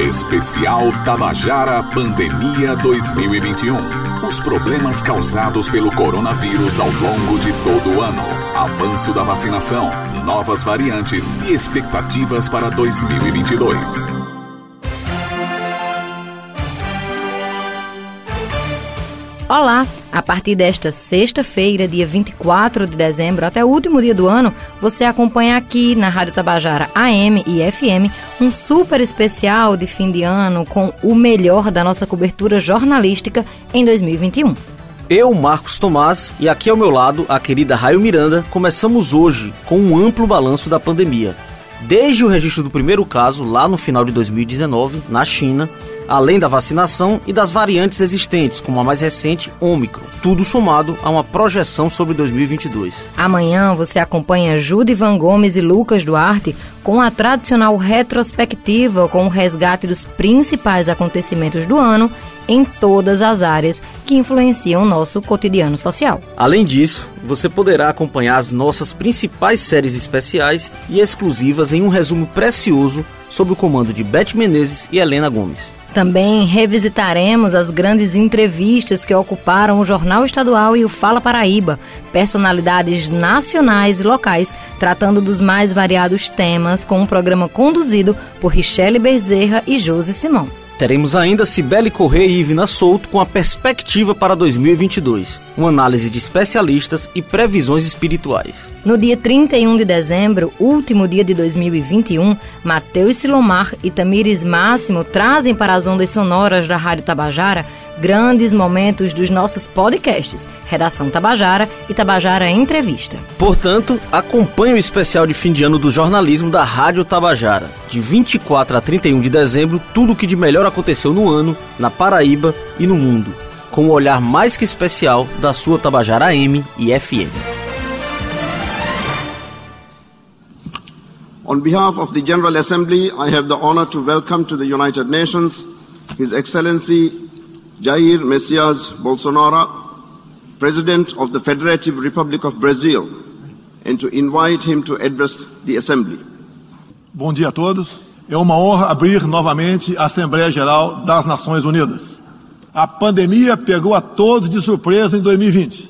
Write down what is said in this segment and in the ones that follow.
Especial Tabajara Pandemia 2021. Os problemas causados pelo coronavírus ao longo de todo o ano. Avanço da vacinação, novas variantes e expectativas para 2022. Olá! A partir desta sexta-feira, dia 24 de dezembro, até o último dia do ano, você acompanha aqui na Rádio Tabajara AM e FM um super especial de fim de ano com o melhor da nossa cobertura jornalística em 2021. Eu, Marcos Tomás, e aqui ao meu lado a querida Raio Miranda, começamos hoje com um amplo balanço da pandemia. Desde o registro do primeiro caso, lá no final de 2019, na China, além da vacinação e das variantes existentes, como a mais recente, Ômicron. Tudo somado a uma projeção sobre 2022. Amanhã você acompanha Jude Van Gomes e Lucas Duarte com a tradicional retrospectiva com o resgate dos principais acontecimentos do ano em todas as áreas que influenciam o nosso cotidiano social. Além disso, você poderá acompanhar as nossas principais séries especiais e exclusivas em um resumo precioso sob o comando de Beth Menezes e Helena Gomes. Também revisitaremos as grandes entrevistas que ocuparam o Jornal Estadual e o Fala Paraíba, personalidades nacionais e locais tratando dos mais variados temas, com um programa conduzido por Richelle Bezerra e Josi Simão. Teremos ainda Cibele Correia e Ivina Souto com a perspectiva para 2022, uma análise de especialistas e previsões espirituais. No dia 31 de dezembro, último dia de 2021, Matheus Silomar e Tamires Máximo trazem para as ondas sonoras da Rádio Tabajara grandes momentos dos nossos podcasts, Redação Tabajara e Tabajara Entrevista. Portanto, acompanhe o especial de fim de ano do jornalismo da Rádio Tabajara. De 24 a 31 de dezembro, tudo o que de melhor aconteceu no ano, na Paraíba e no mundo, com o olhar mais que especial da sua Tabajara M e FM. On behalf of the General Assembly, I have the honor to welcome to the United Nations His Excellency Jair Messias Bolsonaro, President of the Federative Republic of Brazil, and to invite him to address the Assembly. Bom dia a todos. É uma honra abrir novamente a Assembleia Geral das Nações Unidas. A pandemia pegou a todos de surpresa em 2020.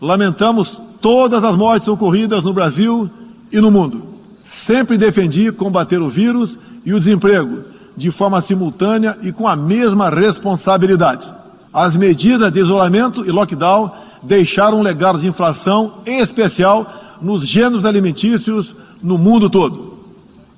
Lamentamos todas as mortes ocorridas no Brasil e no mundo. Sempre defendi combater o vírus e o desemprego de forma simultânea e com a mesma responsabilidade. As medidas de isolamento e lockdown deixaram um legado de inflação, em especial nos gêneros alimentícios no mundo todo.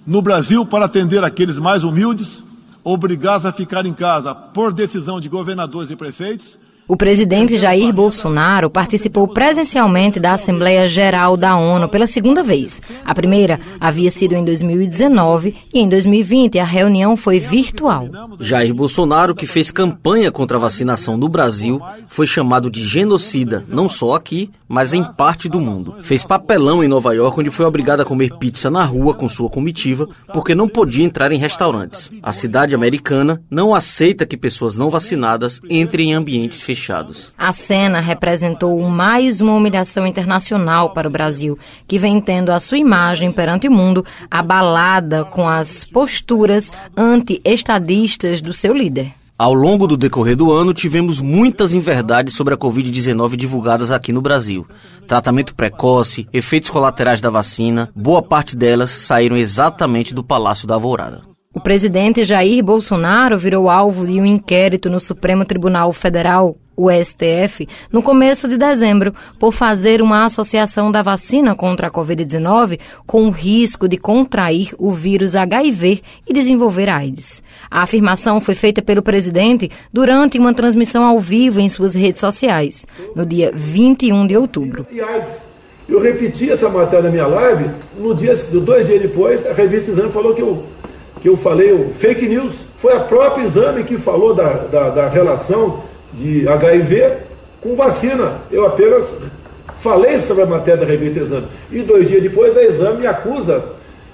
No Brasil, para atender aqueles mais humildes, obrigados a ficar em casa por decisão de governadores e prefeitos, o presidente Jair Bolsonaro participou presencialmente da Assembleia Geral da ONU pela segunda vez. A primeira havia sido em 2019 e em 2020 a reunião foi virtual. Jair Bolsonaro, que fez campanha contra a vacinação no Brasil, foi chamado de genocida, não só aqui, mas em parte do mundo. Fez papelão em Nova York, onde foi obrigado a comer pizza na rua com sua comitiva, porque não podia entrar em restaurantes. A cidade americana não aceita que pessoas não vacinadas entrem em ambientes fechados fechados. A cena representou mais uma humilhação internacional para o Brasil, que vem tendo a sua imagem perante o mundo abalada com as posturas anti-estadistas do seu líder. Ao longo do decorrer do ano, tivemos muitas inverdades sobre a Covid-19 divulgadas aqui no Brasil. Tratamento precoce, efeitos colaterais da vacina, boa parte delas saíram exatamente do Palácio da Alvorada. O presidente Jair Bolsonaro virou alvo de um inquérito no Supremo Tribunal Federal, o STF, no começo de dezembro, por fazer uma associação da vacina contra a Covid-19 com o risco de contrair o vírus HIV e desenvolver AIDS. A afirmação foi feita pelo presidente durante uma transmissão ao vivo em suas redes sociais, no dia 21 de outubro. Eu repeti essa matéria na minha live, no dia, dois dias depois, a revista Exame falou que eu que eu falei, fake news, foi a própria exame que falou da, da, da relação de HIV com vacina. Eu apenas falei sobre a matéria da revista Exame. E dois dias depois a Exame me acusa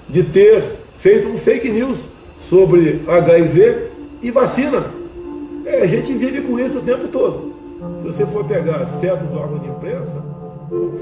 de ter feito um fake news sobre HIV e vacina. É, a gente vive com isso o tempo todo. Se você for pegar certos órgãos de imprensa,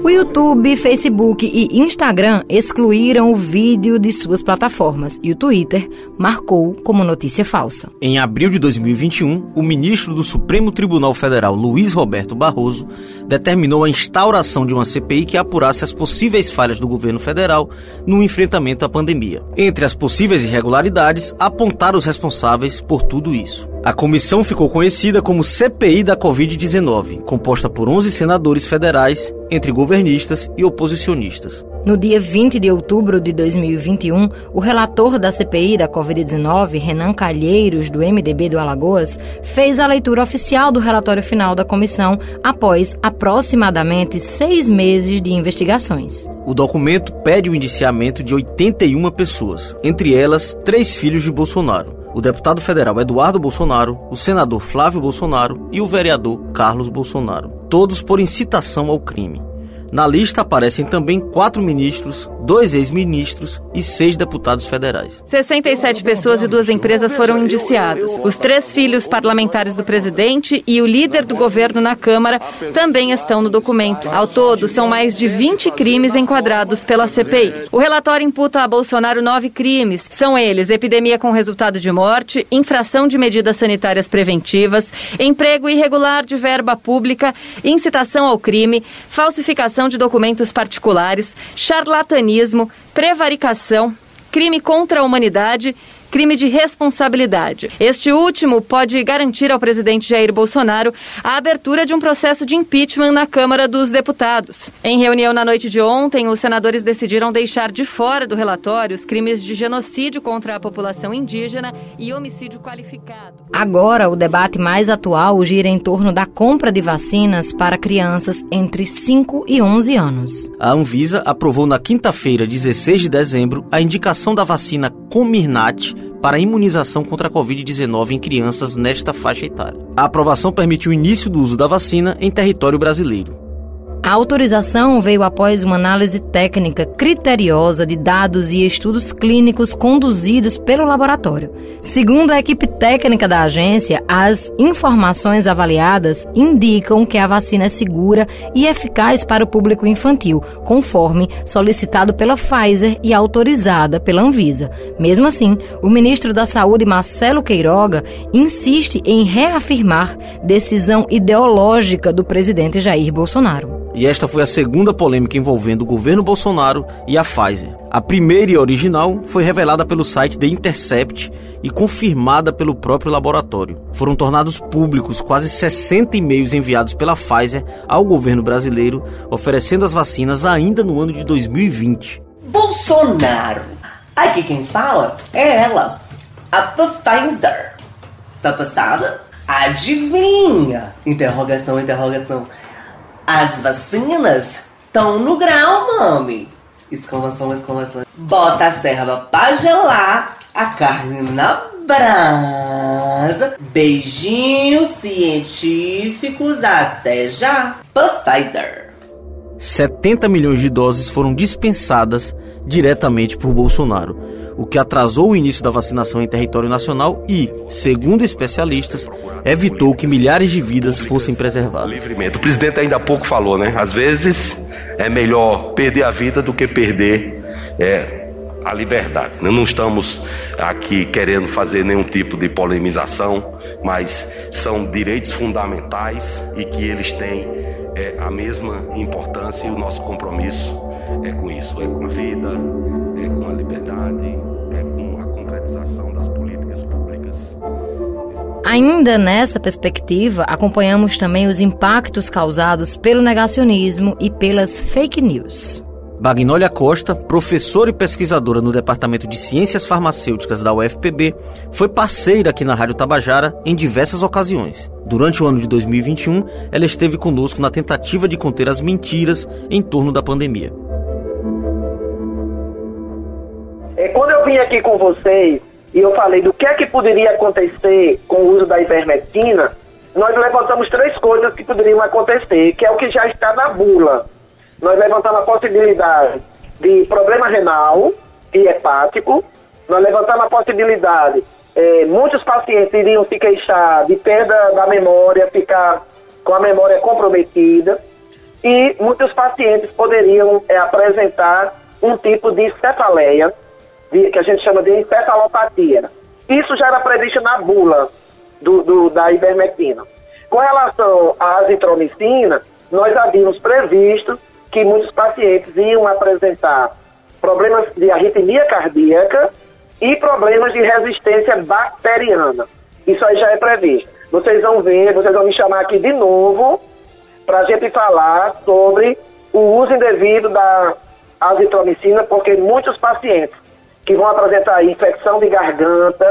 O YouTube, Facebook e Instagram excluíram o vídeo de suas plataformas e o Twitter marcou como notícia falsa. Em abril de 2021, o ministro do Supremo Tribunal Federal, Luiz Roberto Barroso, determinou a instauração de uma CPI que apurasse as possíveis falhas do governo federal no enfrentamento à pandemia. Entre as possíveis irregularidades, apontaram os responsáveis por tudo isso. A comissão ficou conhecida como CPI da Covid-19, composta por 11 senadores federais, entre governistas e oposicionistas. No dia 20 de outubro de 2021, o relator da CPI da Covid-19, Renan Calheiros, do MDB do Alagoas, fez a leitura oficial do relatório final da comissão após aproximadamente seis meses de investigações. O documento pede o indiciamento de 81 pessoas, entre elas três filhos de Bolsonaro o deputado federal Eduardo Bolsonaro, o senador Flávio Bolsonaro e o vereador Carlos Bolsonaro, todos por incitação ao crime. Na lista aparecem também quatro ministros, dois ex-ministros e seis deputados federais. 67 pessoas e duas empresas foram indiciados. Os três filhos parlamentares do presidente e o líder do governo na Câmara também estão no documento. Ao todo, são mais de 20 crimes enquadrados pela CPI. O relatório imputa a Bolsonaro nove crimes. São eles: epidemia com resultado de morte, infração de medidas sanitárias preventivas, emprego irregular de verba pública, incitação ao crime, falsificação de documentos particulares, charlatanismo, prevaricação, crime contra a humanidade crime de responsabilidade. Este último pode garantir ao presidente Jair Bolsonaro a abertura de um processo de impeachment na Câmara dos Deputados. Em reunião na noite de ontem, os senadores decidiram deixar de fora do relatório os crimes de genocídio contra a população indígena e homicídio qualificado. Agora, o debate mais atual gira em torno da compra de vacinas para crianças entre 5 e 11 anos. A Anvisa aprovou na quinta-feira, 16 de dezembro, a indicação da vacina Comirnaty para a imunização contra a Covid-19 em crianças nesta faixa etária. A aprovação permite o início do uso da vacina em território brasileiro. A autorização veio após uma análise técnica criteriosa de dados e estudos clínicos conduzidos pelo laboratório. Segundo a equipe técnica da agência, as informações avaliadas indicam que a vacina é segura e eficaz para o público infantil, conforme solicitado pela Pfizer e autorizada pela Anvisa. Mesmo assim, o ministro da Saúde, Marcelo Queiroga, insiste em reafirmar decisão ideológica do presidente Jair Bolsonaro. E esta foi a segunda polêmica envolvendo o governo Bolsonaro e a Pfizer. A primeira e original foi revelada pelo site The Intercept e confirmada pelo próprio laboratório. Foram tornados públicos quase 60 e-mails enviados pela Pfizer ao governo brasileiro, oferecendo as vacinas ainda no ano de 2020. Bolsonaro! Aqui quem fala é ela, a Pfizer. Tá passada? Adivinha? Interrogação, interrogação. As vacinas estão no grau, mami. Exclamação, exclamação. Bota a serva pra gelar, a carne na brasa. Beijinhos científicos, até já. Pfizer. 70 milhões de doses foram dispensadas diretamente por Bolsonaro, o que atrasou o início da vacinação em território nacional e, segundo especialistas, evitou que milhares de vidas fossem preservadas. Livremente. O presidente ainda há pouco falou, né? Às vezes é melhor perder a vida do que perder é, a liberdade. Não estamos aqui querendo fazer nenhum tipo de polemização, mas são direitos fundamentais e que eles têm é, a mesma importância e o nosso compromisso é com isso, é com a vida, é com a liberdade, concretização das políticas públicas. Ainda nessa perspectiva, acompanhamos também os impactos causados pelo negacionismo e pelas fake news. Bagnólia Costa, professora e pesquisadora no Departamento de Ciências Farmacêuticas da UFPB, foi parceira aqui na Rádio Tabajara em diversas ocasiões. Durante o ano de 2021, ela esteve conosco na tentativa de conter as mentiras em torno da pandemia. Vim aqui com vocês e eu falei do que é que poderia acontecer com o uso da ivermectina, nós levantamos três coisas que poderiam acontecer, que é o que já está na bula. Nós levantamos a possibilidade de problema renal e hepático, nós levantamos a possibilidade, é, muitos pacientes iriam se queixar de perda da memória, ficar com a memória comprometida, e muitos pacientes poderiam é, apresentar um tipo de cefaleia, de, que a gente chama de encefalopatia. Isso já era previsto na bula do, do, da ivermectina. Com relação à azitromicina, nós havíamos previsto que muitos pacientes iam apresentar problemas de arritmia cardíaca e problemas de resistência bacteriana. Isso aí já é previsto. Vocês vão ver, vocês vão me chamar aqui de novo para a gente falar sobre o uso indevido da azitromicina, porque muitos pacientes que vão apresentar infecção de garganta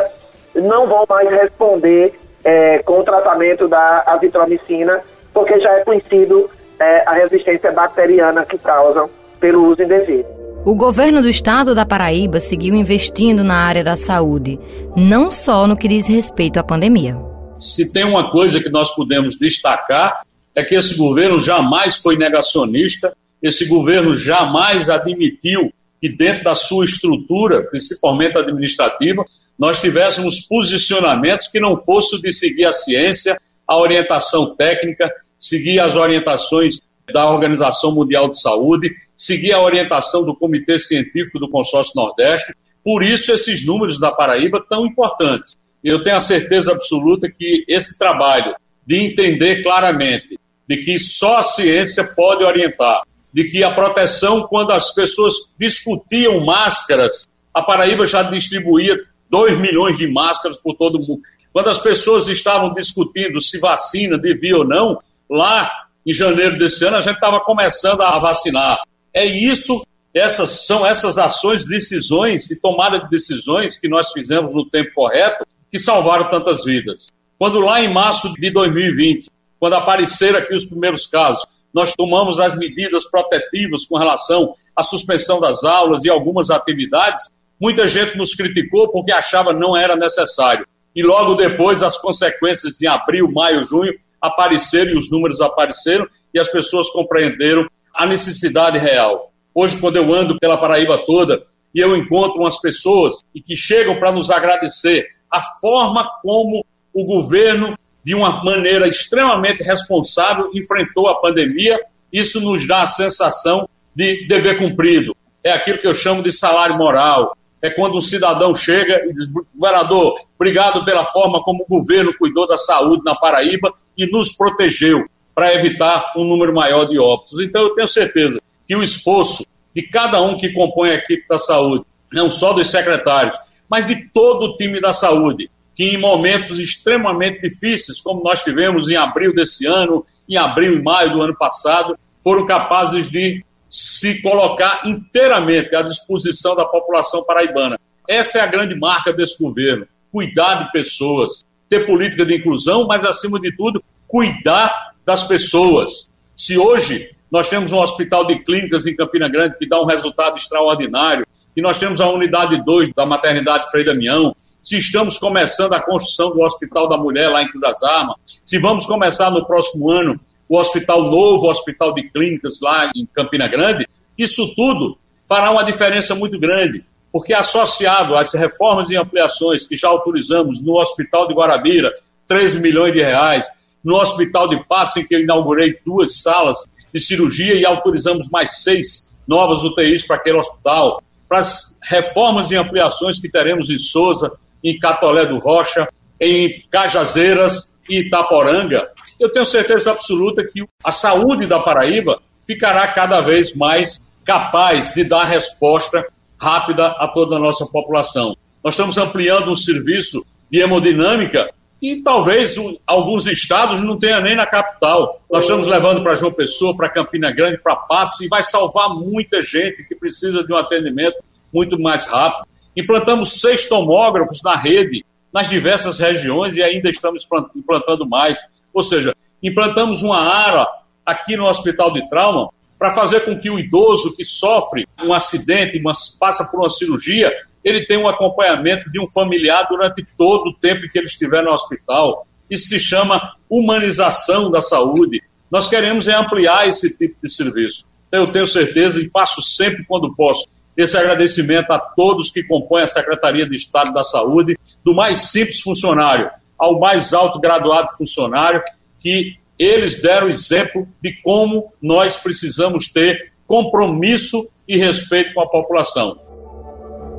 não vão mais responder é, com o tratamento da azitromicina, porque já é conhecido é, a resistência bacteriana que causam pelo uso indevido. O governo do estado da Paraíba seguiu investindo na área da saúde, não só no que diz respeito à pandemia. Se tem uma coisa que nós podemos destacar, é que esse governo jamais foi negacionista, esse governo jamais admitiu que, dentro da sua estrutura, principalmente administrativa, nós tivéssemos posicionamentos que não fossem de seguir a ciência, a orientação técnica, seguir as orientações da Organização Mundial de Saúde, seguir a orientação do Comitê Científico do Consórcio Nordeste. Por isso, esses números da Paraíba tão importantes. Eu tenho a certeza absoluta que esse trabalho de entender claramente de que só a ciência pode orientar, de que a proteção, quando as pessoas discutiam máscaras, a Paraíba já distribuía 2 milhões de máscaras por todo mundo. Quando as pessoas estavam discutindo se vacina devia ou não, lá em janeiro desse ano a gente estava começando a vacinar. É isso, essas são essas ações, decisões e tomada de decisões que nós fizemos no tempo correto que salvaram tantas vidas. Quando lá em março de 2020 quando apareceram aqui os primeiros casos, nós tomamos as medidas protetivas com relação à suspensão das aulas e algumas atividades. Muita gente nos criticou porque achava não era necessário. E logo depois, as consequências em abril, maio, junho apareceram e os números apareceram e as pessoas compreenderam a necessidade real. Hoje, quando eu ando pela Paraíba toda e eu encontro umas pessoas e que chegam para nos agradecer a forma como o governo de uma maneira extremamente responsável, enfrentou a pandemia. Isso nos dá a sensação de dever cumprido. É aquilo que eu chamo de salário moral. É quando um cidadão chega e diz: governador, obrigado pela forma como o governo cuidou da saúde na Paraíba e nos protegeu para evitar um número maior de óbitos. Então, eu tenho certeza que o esforço de cada um que compõe a equipe da saúde, não só dos secretários, mas de todo o time da saúde, que em momentos extremamente difíceis, como nós tivemos em abril desse ano, em abril e maio do ano passado, foram capazes de se colocar inteiramente à disposição da população paraibana. Essa é a grande marca desse governo: cuidar de pessoas, ter política de inclusão, mas acima de tudo, cuidar das pessoas. Se hoje nós temos um hospital de clínicas em Campina Grande que dá um resultado extraordinário, e nós temos a unidade 2 da maternidade Frei Damião, se estamos começando a construção do Hospital da Mulher lá em Cruz Armas, se vamos começar no próximo ano o Hospital Novo, o Hospital de Clínicas lá em Campina Grande, isso tudo fará uma diferença muito grande, porque associado às reformas e ampliações que já autorizamos no Hospital de Guarabira, 13 milhões de reais, no Hospital de Patos, em que eu inaugurei duas salas de cirurgia e autorizamos mais seis novas UTIs para aquele hospital, para as reformas e ampliações que teremos em Souza, em Catolé do Rocha, em Cajazeiras e Itaporanga, eu tenho certeza absoluta que a saúde da Paraíba ficará cada vez mais capaz de dar resposta rápida a toda a nossa população. Nós estamos ampliando um serviço de hemodinâmica que talvez alguns estados não tenham nem na capital. Nós estamos levando para João Pessoa, para Campina Grande, para Patos e vai salvar muita gente que precisa de um atendimento muito mais rápido. Implantamos seis tomógrafos na rede, nas diversas regiões, e ainda estamos implantando mais. Ou seja, implantamos uma área aqui no Hospital de Trauma para fazer com que o idoso que sofre um acidente, mas passa por uma cirurgia, ele tenha um acompanhamento de um familiar durante todo o tempo que ele estiver no hospital. Isso se chama humanização da saúde. Nós queremos é ampliar esse tipo de serviço. Eu tenho certeza e faço sempre quando posso esse agradecimento a todos que compõem a Secretaria de Estado da Saúde, do mais simples funcionário ao mais alto graduado funcionário, que Eles deram exemplo de como nós precisamos ter compromisso e respeito com a população.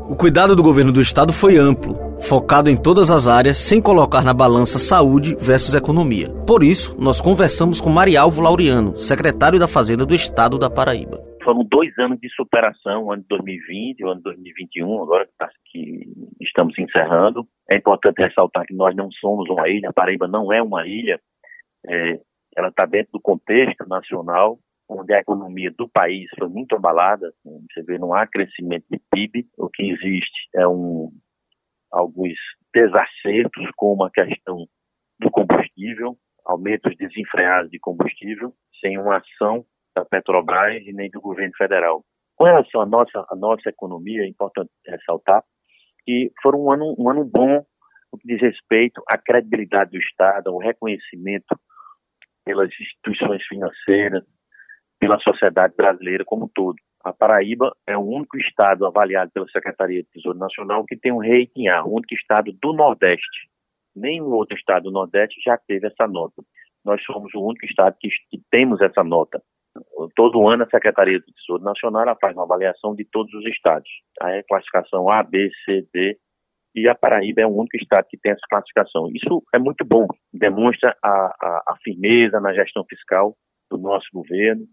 O cuidado do governo do estado foi amplo, focado em todas as áreas, sem colocar na balança saúde versus economia. Por isso, nós conversamos com Marialvo Laureano, secretário da Fazenda do estado da Paraíba. Foram dois anos de superação, o ano de 2020 e o ano de 2021, agora tá, que estamos encerrando. É importante ressaltar que nós não somos uma ilha, a Paraíba não é uma ilha, é, ela está dentro do contexto nacional, onde a economia do país foi muito abalada, você vê, não há crescimento de PIB, o que existe é um, alguns desacertos, como a questão do combustível, aumentos desenfreados de combustível, sem uma ação da Petrobras e nem do governo federal. Com relação à nossa, à nossa economia, é importante ressaltar que foi um ano, um ano bom no que diz respeito à credibilidade do Estado, ao reconhecimento pelas instituições financeiras, pela sociedade brasileira como um todo. A Paraíba é o único estado avaliado pela Secretaria de Tesouro Nacional que tem um rating A, o único estado do Nordeste. Nenhum outro estado do Nordeste já teve essa nota. Nós somos o único estado que, que temos essa nota. Todo ano a Secretaria do Tesouro Nacional faz uma avaliação de todos os estados. Aí é classificação A, B, C, D, e a Paraíba é o único estado que tem essa classificação. Isso é muito bom, demonstra a, a, a firmeza na gestão fiscal do nosso governo,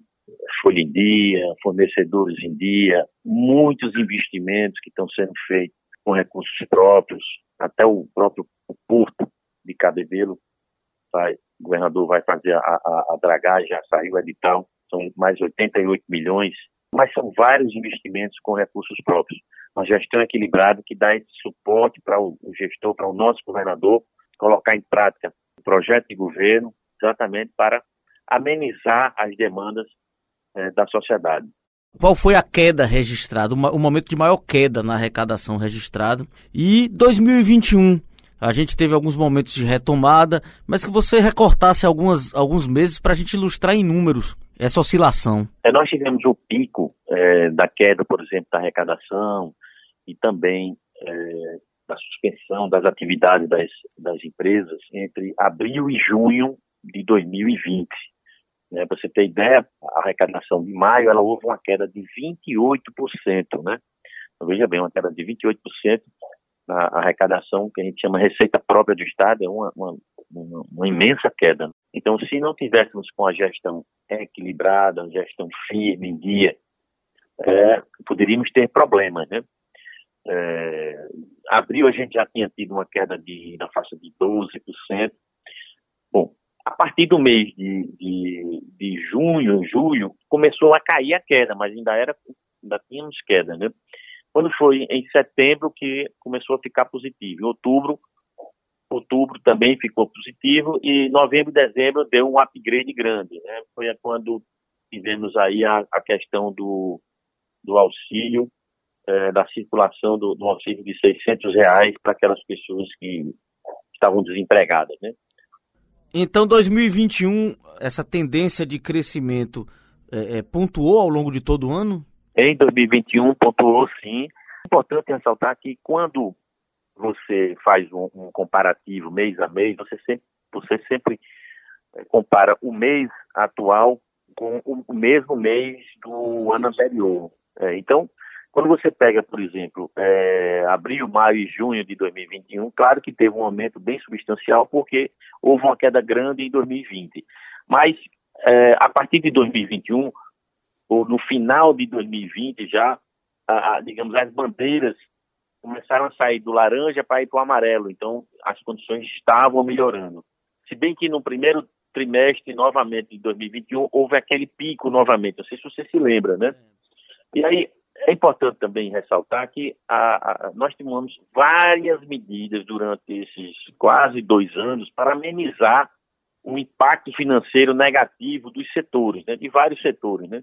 folha em dia, fornecedores em dia, muitos investimentos que estão sendo feitos com recursos próprios, até o próprio porto de Cabedelo, vai, o governador vai fazer a, a, a dragagem, já saiu o edital, são mais 88 milhões, mas são vários investimentos com recursos próprios. Uma gestão equilibrada que dá esse suporte para o, gestor, para o nosso governador, colocar em prática o projeto de governo, exatamente para amenizar as demandas é, da sociedade. Qual foi a queda registrada, o momento de maior queda na arrecadação registrada? E 2021, a gente teve alguns momentos de retomada, mas que você recortasse algumas, alguns meses para a gente ilustrar em números essa oscilação. É, nós tivemos o pico é, da queda, por exemplo, da arrecadação e também é, da suspensão das atividades das, das empresas entre abril e junho de 2020. Né? Para você ter ideia, a arrecadação de maio ela houve uma queda de 28%, né? Então, veja bem, uma queda de 28% na arrecadação que a gente chama receita própria do Estado, é uma, uma, uma, uma imensa queda. Então, se não tivéssemos com a gestão equilibrada, a gestão firme, em dia, é, poderíamos ter problemas, né? É, abril a gente já tinha tido uma queda de, na faixa de 12%. Bom, a partir do mês de, de, de junho, julho, começou a cair a queda, mas ainda era, ainda tínhamos queda, né? Quando foi em setembro que começou a ficar positivo. Em outubro, outubro também ficou positivo e novembro e dezembro deu um upgrade grande, né? Foi quando tivemos aí a, a questão do, do auxílio, é, da circulação do, do auxílio de 600 reais para aquelas pessoas que estavam desempregadas, né? Então, 2021, essa tendência de crescimento é, é, pontuou ao longo de todo o ano? Em 2021, pontuou sim. Importante ressaltar que quando você faz um, um, comparativo mês a mês, você sempre, você sempre é, compara o mês atual com o mesmo mês do ano anterior. É, então, quando você pega, por exemplo, é, abril, maio e junho de 2021, claro que teve um aumento bem substancial, porque houve uma queda grande em 2020. Mas é, a partir de 2021, ou no final de 2020 já, a, a, digamos, as bandeiras começaram a sair do laranja para ir para o amarelo. Então, as condições estavam melhorando. Se bem que no primeiro trimestre, novamente, de 2021, houve aquele pico novamente. Não sei se você se lembra, né? E aí, é importante também ressaltar que a, a, nós tomamos várias medidas durante esses quase dois anos para amenizar o impacto financeiro negativo dos setores, né, de vários setores. Né?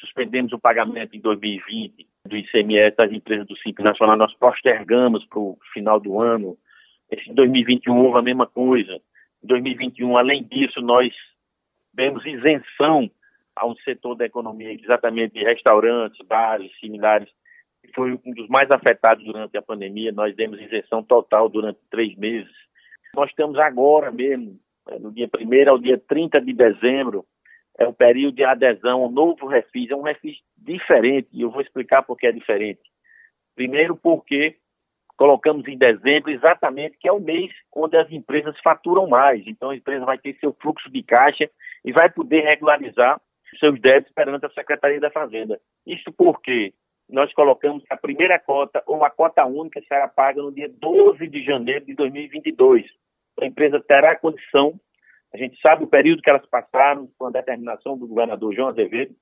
Suspendemos o pagamento em 2020 do ICMS das empresas do Simples Nacional, nós postergamos para o final do ano. Em 2021 houve a mesma coisa. Em 2021, além disso, nós demos isenção a um setor da economia, exatamente de restaurantes, bares, similares, que foi um dos mais afetados durante a pandemia. Nós demos isenção total durante três meses. Nós estamos agora mesmo é, do dia 1 ao dia 30 de dezembro, é o período de adesão ao novo refis. É um refis diferente, e eu vou explicar por que é diferente. Primeiro, porque colocamos em dezembro exatamente que é o mês onde as empresas faturam mais. Então, a empresa vai ter seu fluxo de caixa e vai poder regularizar seus débitos perante a Secretaria da Fazenda. Isso porque nós colocamos a primeira cota ou a cota única será paga no dia 12 de janeiro de 2022. A empresa terá condição, a gente sabe o período que elas passaram com a determinação do governador João Azevedo,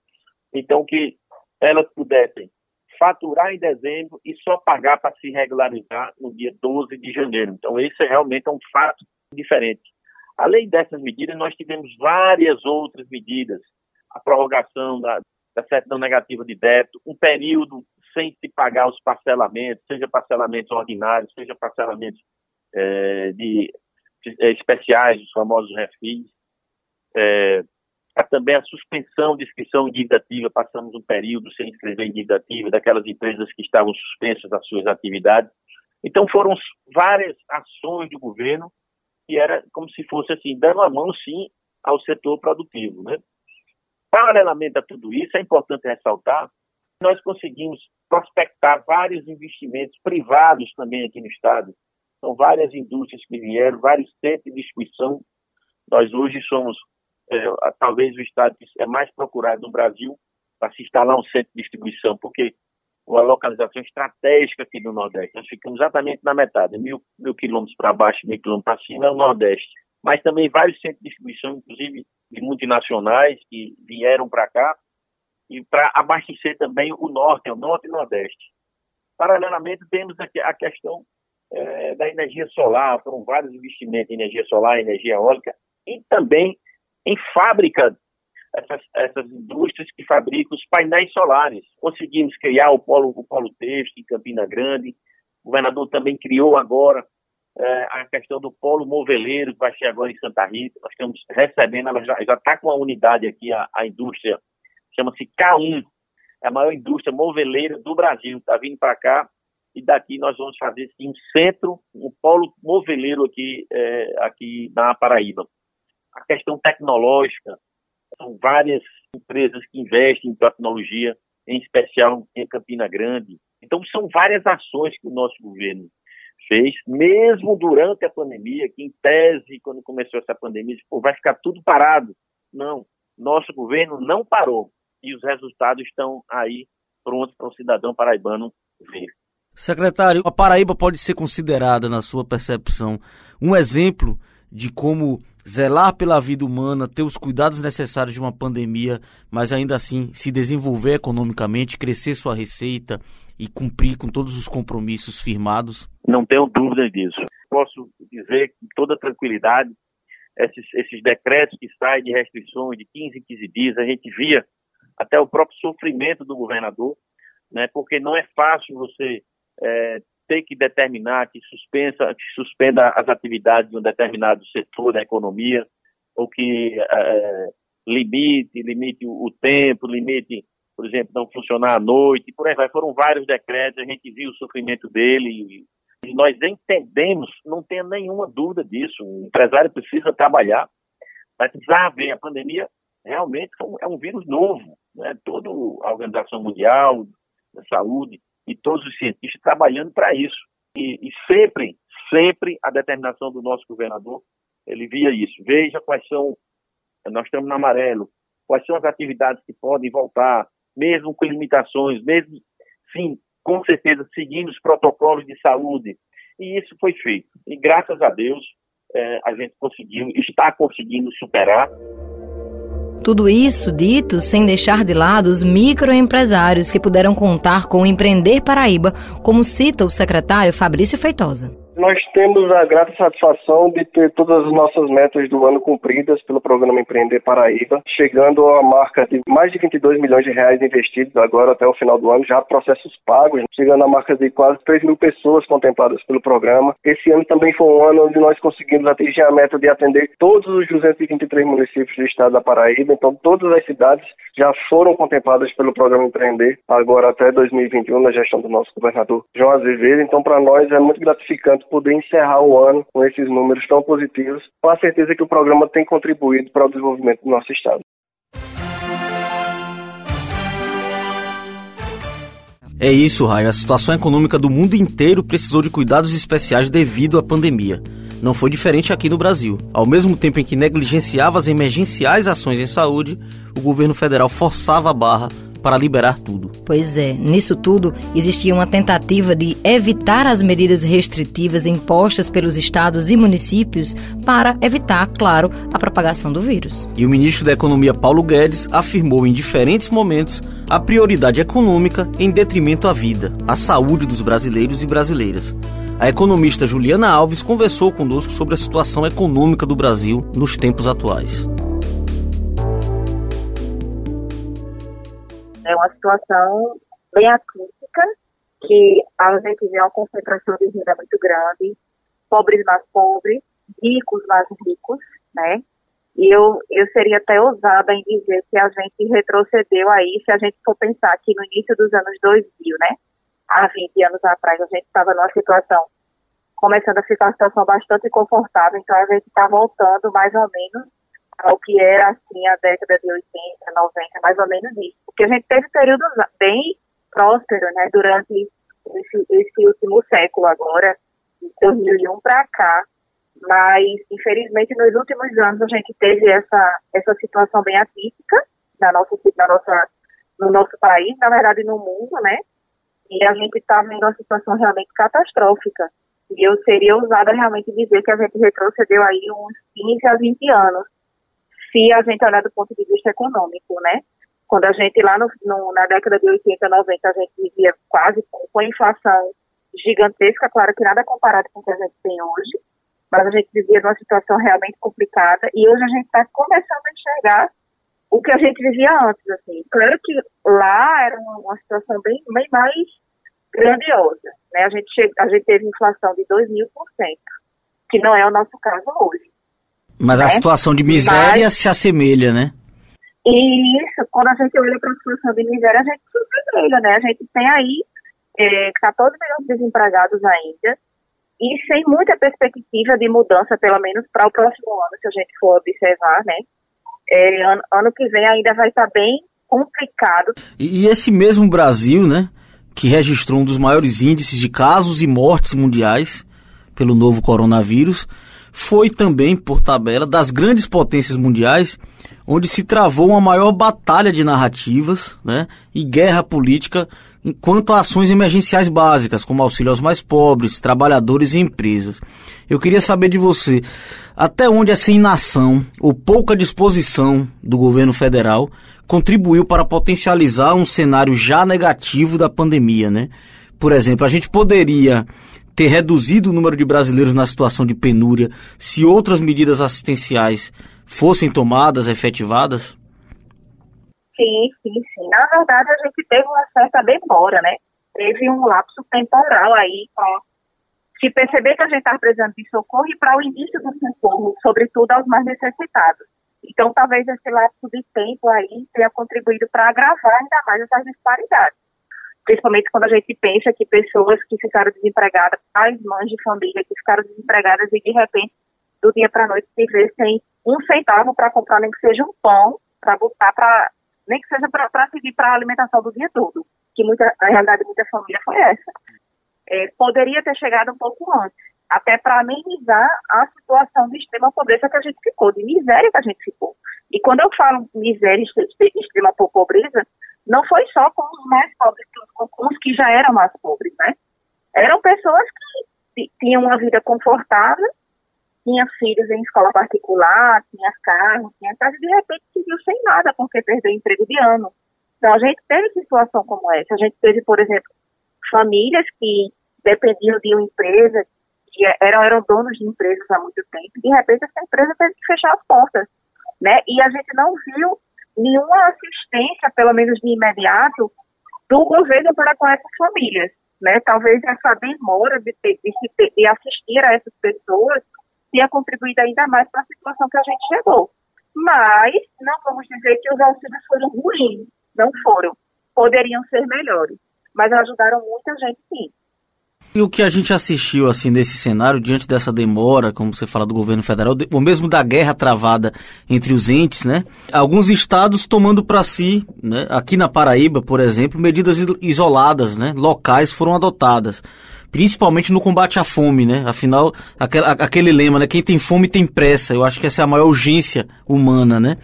então que elas pudessem faturar em dezembro e só pagar para se regularizar no dia 12 de janeiro. Então, esse é realmente um fato diferente. Além dessas medidas, nós tivemos várias outras medidas. A prorrogação da, da certidão negativa de débito, um período sem se pagar os parcelamentos, seja parcelamentos ordinários, seja parcelamentos é, de, é, especiais, os famosos refis. É, há também a suspensão de inscrição em dívida ativa, passamos um período sem inscrever em dívida ativa daquelas empresas que estavam suspensas das suas atividades. Então foram várias ações do governo que era como se fosse assim, dando a mão sim ao setor produtivo, né? Paralelamente a tudo isso, é importante ressaltar nós conseguimos prospectar vários investimentos privados também aqui no Estado. São várias indústrias que vieram, vários centros de distribuição. Nós hoje somos, é, talvez, o Estado que é mais procurado no Brasil para se instalar um centro de distribuição, porque uma localização estratégica aqui do Nordeste. Nós ficamos exatamente na metade, mil, mil quilômetros para baixo, mil quilômetros para cima, é o Nordeste. Mas também vários centros de distribuição, inclusive de multinacionais, que vieram para cá e para abastecer também o Norte, o Norte e o Nordeste. Paralelamente, temos aqui a questão é, da energia solar, foram vários investimentos em energia solar, energia eólica, e também em fábrica, essas, essas indústrias que fabricam os painéis solares. Conseguimos criar o polo, o polo texto em Campina Grande, o governador também criou agora é, a questão do polo moveleiro, que vai ser agora em Santa Rita. Nós estamos recebendo, ela já está com a unidade aqui, a, a indústria, chama-se K1, é a maior indústria moveleira do Brasil. Está vindo para cá e daqui nós vamos fazer sim, um centro, um polo moveleiro aqui, é, aqui na Paraíba. A questão tecnológica, são várias empresas que investem em tecnologia, em especial em Campina Grande. Então, são várias ações que o nosso governo fez, mesmo durante a pandemia, que em tese, quando começou essa pandemia, pô, vai ficar tudo parado. Não, nosso governo não parou e os resultados estão aí prontos para o cidadão paraibano ver. Secretário, a Paraíba pode ser considerada, na sua percepção, um exemplo de como zelar pela vida humana, ter os cuidados necessários de uma pandemia, mas ainda assim se desenvolver economicamente, crescer sua receita e cumprir com todos os compromissos firmados? Não tenho dúvida disso. Posso dizer com toda tranquilidade, esses, esses decretos que saem de restrições de 15 em 15 dias, a gente via até o próprio sofrimento do governador, né, porque não é fácil você é, ter que determinar que, suspensa, que suspenda as atividades de um determinado setor da economia, ou que é, limite, limite o tempo, limite, por exemplo, não funcionar à noite, por aí vai. Foram vários decretos, a gente viu o sofrimento dele, e nós entendemos, não tenha nenhuma dúvida disso. O empresário precisa trabalhar, mas precisa. A pandemia realmente é um vírus novo. Né? Toda a Organização Mundial da Saúde e todos os cientistas trabalhando para isso. E, e, sempre, sempre a determinação do nosso governador, ele via isso. Veja quais são, nós estamos no amarelo, quais são as atividades que podem voltar, mesmo com limitações, mesmo, sim, com certeza, seguindo os protocolos de saúde. E isso foi feito. E graças a Deus, é, a gente conseguiu, está conseguindo superar. Tudo isso dito sem deixar de lado os microempresários que puderam contar com o Empreender Paraíba, como cita o secretário Fabrício Feitosa. Nós temos a grata satisfação de ter todas as nossas metas do ano cumpridas pelo programa Empreender Paraíba, chegando à marca de mais de 22 milhões de reais investidos agora até o final do ano, já processos pagos, chegando à marca de quase 3 mil pessoas contempladas pelo programa. Esse ano também foi um ano onde nós conseguimos atingir a meta de atender todos os 223 municípios do estado da Paraíba, então todas as cidades já foram contempladas pelo programa Empreender, agora até 2021, na gestão do nosso governador João Azevedo. Então, para nós é muito gratificante poder encerrar o ano com esses números tão positivos, com a certeza que o programa tem contribuído para o desenvolvimento do nosso Estado. É isso, Raio. A situação econômica do mundo inteiro precisou de cuidados especiais devido à pandemia. Não foi diferente aqui no Brasil. Ao mesmo tempo em que negligenciava as emergenciais ações em saúde, o governo federal forçava a barra para liberar tudo. Pois é, nisso tudo existia uma tentativa de evitar as medidas restritivas impostas pelos estados e municípios para evitar, claro, a propagação do vírus. E o ministro da Economia Paulo Guedes afirmou em diferentes momentos a prioridade econômica em detrimento à vida, à saúde dos brasileiros e brasileiras. A economista Juliana Alves conversou conosco sobre a situação econômica do Brasil nos tempos atuais. É uma situação bem atípica, que a gente vê uma concentração de renda muito grande, pobres mais pobres, ricos mais ricos, né? E eu, eu seria até ousada em dizer que a gente retrocedeu aí, se a gente for pensar que no início dos anos 2000, né? Há 20 anos atrás, a gente estava numa situação, começando a ficar uma situação bastante confortável, então a gente está voltando mais ou menos ao que era assim a década de 80, 90, mais ou menos isso. Porque a gente teve períodos bem prósperos, né, durante esse, esse último século agora, de 2001 para cá. Mas, infelizmente, nos últimos anos a gente teve essa, essa situação bem atípica na nossa, na nossa, no nosso país, na verdade no mundo, né? E a gente está vendo uma situação realmente catastrófica. E eu seria ousada realmente dizer que a gente retrocedeu aí uns 15 a 20 anos se a gente olhar do ponto de vista econômico, né? Quando a gente lá no, no, na década de 80, 90, a gente vivia quase com, inflação gigantesca, claro que nada comparado com o que a gente tem hoje, mas a gente vivia numa situação realmente complicada e hoje a gente está começando a enxergar o que a gente vivia antes, assim. Claro que lá era uma, situação bem, bem mais grandiosa, né? A gente, a gente teve inflação de 2 mil por cento, que não é o nosso caso hoje. Mas a né? situação de miséria Mas, se assemelha, né? Isso, quando a gente olha para a situação de miséria, a gente se assemelha, né? A gente tem aí é, 14 milhões de desempregados ainda e sem muita perspectiva de mudança, pelo menos para o próximo ano, se a gente for observar, né? É, ano, ano que vem ainda vai estar bem complicado. E, e esse mesmo Brasil, né? Que registrou um dos maiores índices de casos e mortes mundiais pelo novo coronavírus, foi também, por tabela, das grandes potências mundiais, onde se travou uma maior batalha de narrativas né, e guerra política quanto a ações emergenciais básicas, como auxílio aos mais pobres, trabalhadores e empresas. Eu queria saber de você, até onde essa inação ou pouca disposição do governo federal contribuiu para potencializar um cenário já negativo da pandemia, né? Por exemplo, a gente poderia ter reduzido o número de brasileiros na situação de penúria se outras medidas assistenciais fossem tomadas, efetivadas? Sim, sim, sim. Na verdade, a gente teve uma certa demora, né? Teve um lapso temporal aí para se perceber que a gente está precisando de socorro e para o início do socorro, sobretudo aos mais necessitados. Então, talvez esse lapso de tempo aí tenha contribuído para agravar ainda mais essas disparidades principalmente quando a gente pensa que pessoas que ficaram desempregadas, pais, mães de família que ficaram desempregadas e de repente, do dia para a noite, viver sem um centavo para comprar nem que seja um pão, para botar para, nem que seja para seguir para a alimentação do dia todo, que muita, a realidade de muita família foi essa. É, poderia ter chegado um pouco antes, até para amenizar a situação de extrema pobreza que a gente ficou, de miséria que a gente ficou. E quando eu falo miséria e extrema pobreza, não foi só com os mais pobres, com os que já eram mais pobres, né? Eram pessoas que tinham uma vida confortável, tinham filhos em escola particular, tinha carro, tinha casa, e de repente se viu sem nada porque perdeu o emprego de ano. Então a gente teve situação como essa. A gente teve, por exemplo, famílias que dependiam de uma empresa, que eram, eram donos de empresas há muito tempo, e de repente essa empresa teve que fechar as portas, né? E a gente não viu nenhuma assistência, pelo menos de imediato, do governo para com essas famílias. Né? Talvez essa demora de, ter, de, de assistir a essas pessoas tenha contribuído ainda mais para a situação que a gente chegou. Mas não vamos dizer que os auxílios foram ruins, não foram. Poderiam ser melhores, mas ajudaram muita gente sim. E o que a gente assistiu assim nesse cenário, diante dessa demora, como você fala do governo federal, ou mesmo da guerra travada entre os entes, né? Alguns estados tomando para si, né? Aqui na Paraíba, por exemplo, medidas isoladas, né? Locais foram adotadas principalmente no combate à fome, né? Afinal, aquele, aquele lema, né? Quem tem fome tem pressa. Eu acho que essa é a maior urgência humana, né?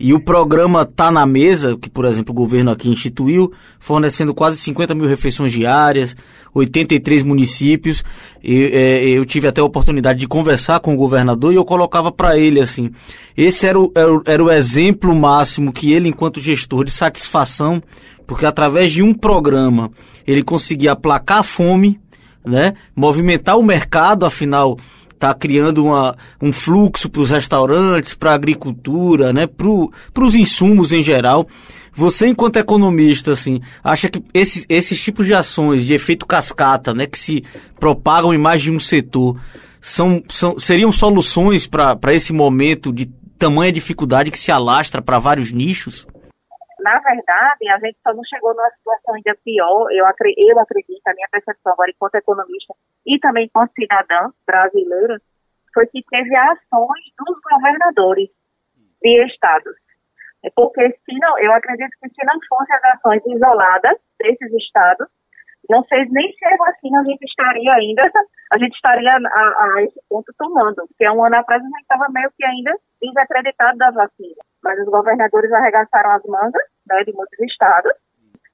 E o programa Tá na Mesa, que, por exemplo, o governo aqui instituiu, fornecendo quase 50 mil refeições diárias, 83 municípios. E, é, eu tive até a oportunidade de conversar com o governador e eu colocava para ele assim: esse era o, era, era o exemplo máximo que ele, enquanto gestor, de satisfação, porque através de um programa ele conseguia aplacar a fome, né? movimentar o mercado, afinal está criando uma, um fluxo para os restaurantes, para a agricultura, né, para os insumos em geral. Você, enquanto economista, assim, acha que esses, esses tipos de ações de efeito cascata, né, que se propagam em mais de um setor, são, são, seriam soluções para esse momento de tamanha dificuldade que se alastra para vários nichos? Na verdade, a gente só não chegou numa situação ainda pior, eu, eu acredito, a minha percepção agora enquanto economista e também enquanto cidadã brasileira, foi que teve ações dos governadores de estados. É porque se não, eu acredito que se não fossem as ações isoladas desses estados, não sei nem se a vacina a gente estaria ainda, a gente estaria a, a esse ponto tomando, porque há um ano atrás a gente estava meio que ainda desacreditado da vacina. Mas os governadores arregaçaram as mangas, né, de muitos estados,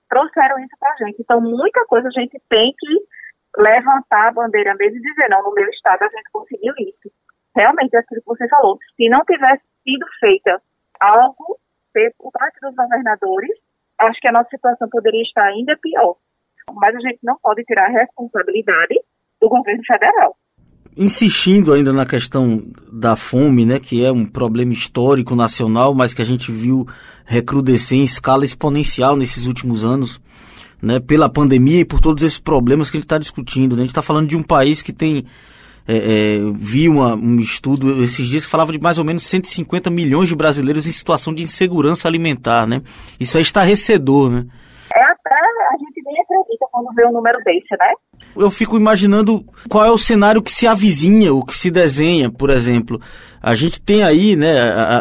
trouxeram isso para a gente. Então, muita coisa a gente tem que levantar a bandeira mesmo e dizer, não, no meu estado a gente conseguiu isso. Realmente, é aquilo que você falou, se não tivesse sido feita algo por parte dos governadores, acho que a nossa situação poderia estar ainda pior. Mas a gente não pode tirar a responsabilidade do governo federal insistindo ainda na questão da fome, né, que é um problema histórico nacional, mas que a gente viu recrudescer em escala exponencial nesses últimos anos, né, pela pandemia e por todos esses problemas que a gente está discutindo. Né? A gente está falando de um país que tem é, é, vi uma, um estudo esses dias que falava de mais ou menos 150 milhões de brasileiros em situação de insegurança alimentar, né? Isso é estarrecedor, né? É até a gente nem acredita quando vê um número desse, né? Eu fico imaginando qual é o cenário que se avizinha, o que se desenha, por exemplo. A gente tem aí, né,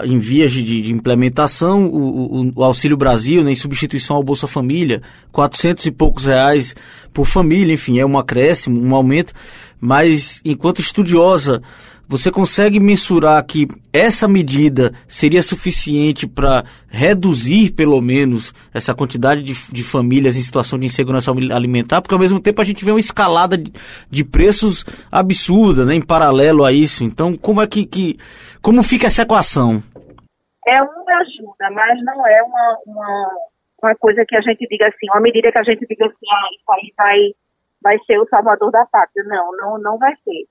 em vias de, de implementação, o, o, o, Auxílio Brasil, né, em substituição ao Bolsa Família, 400 e poucos reais por família, enfim, é um acréscimo, um aumento. Mas, enquanto estudiosa você consegue mensurar que essa medida seria suficiente para reduzir, pelo menos, essa quantidade de, de, famílias em situação de insegurança alimentar? Porque, ao mesmo tempo, a gente vê uma escalada de, de preços absurda, né, em paralelo a isso. Então, como é que, que como fica essa equação? É uma ajuda, mas não é uma, uma, uma coisa que a gente diga assim, uma medida que a gente diga assim, ah, isso aí vai, vai ser o salvador da pátria. Não, não, não vai ser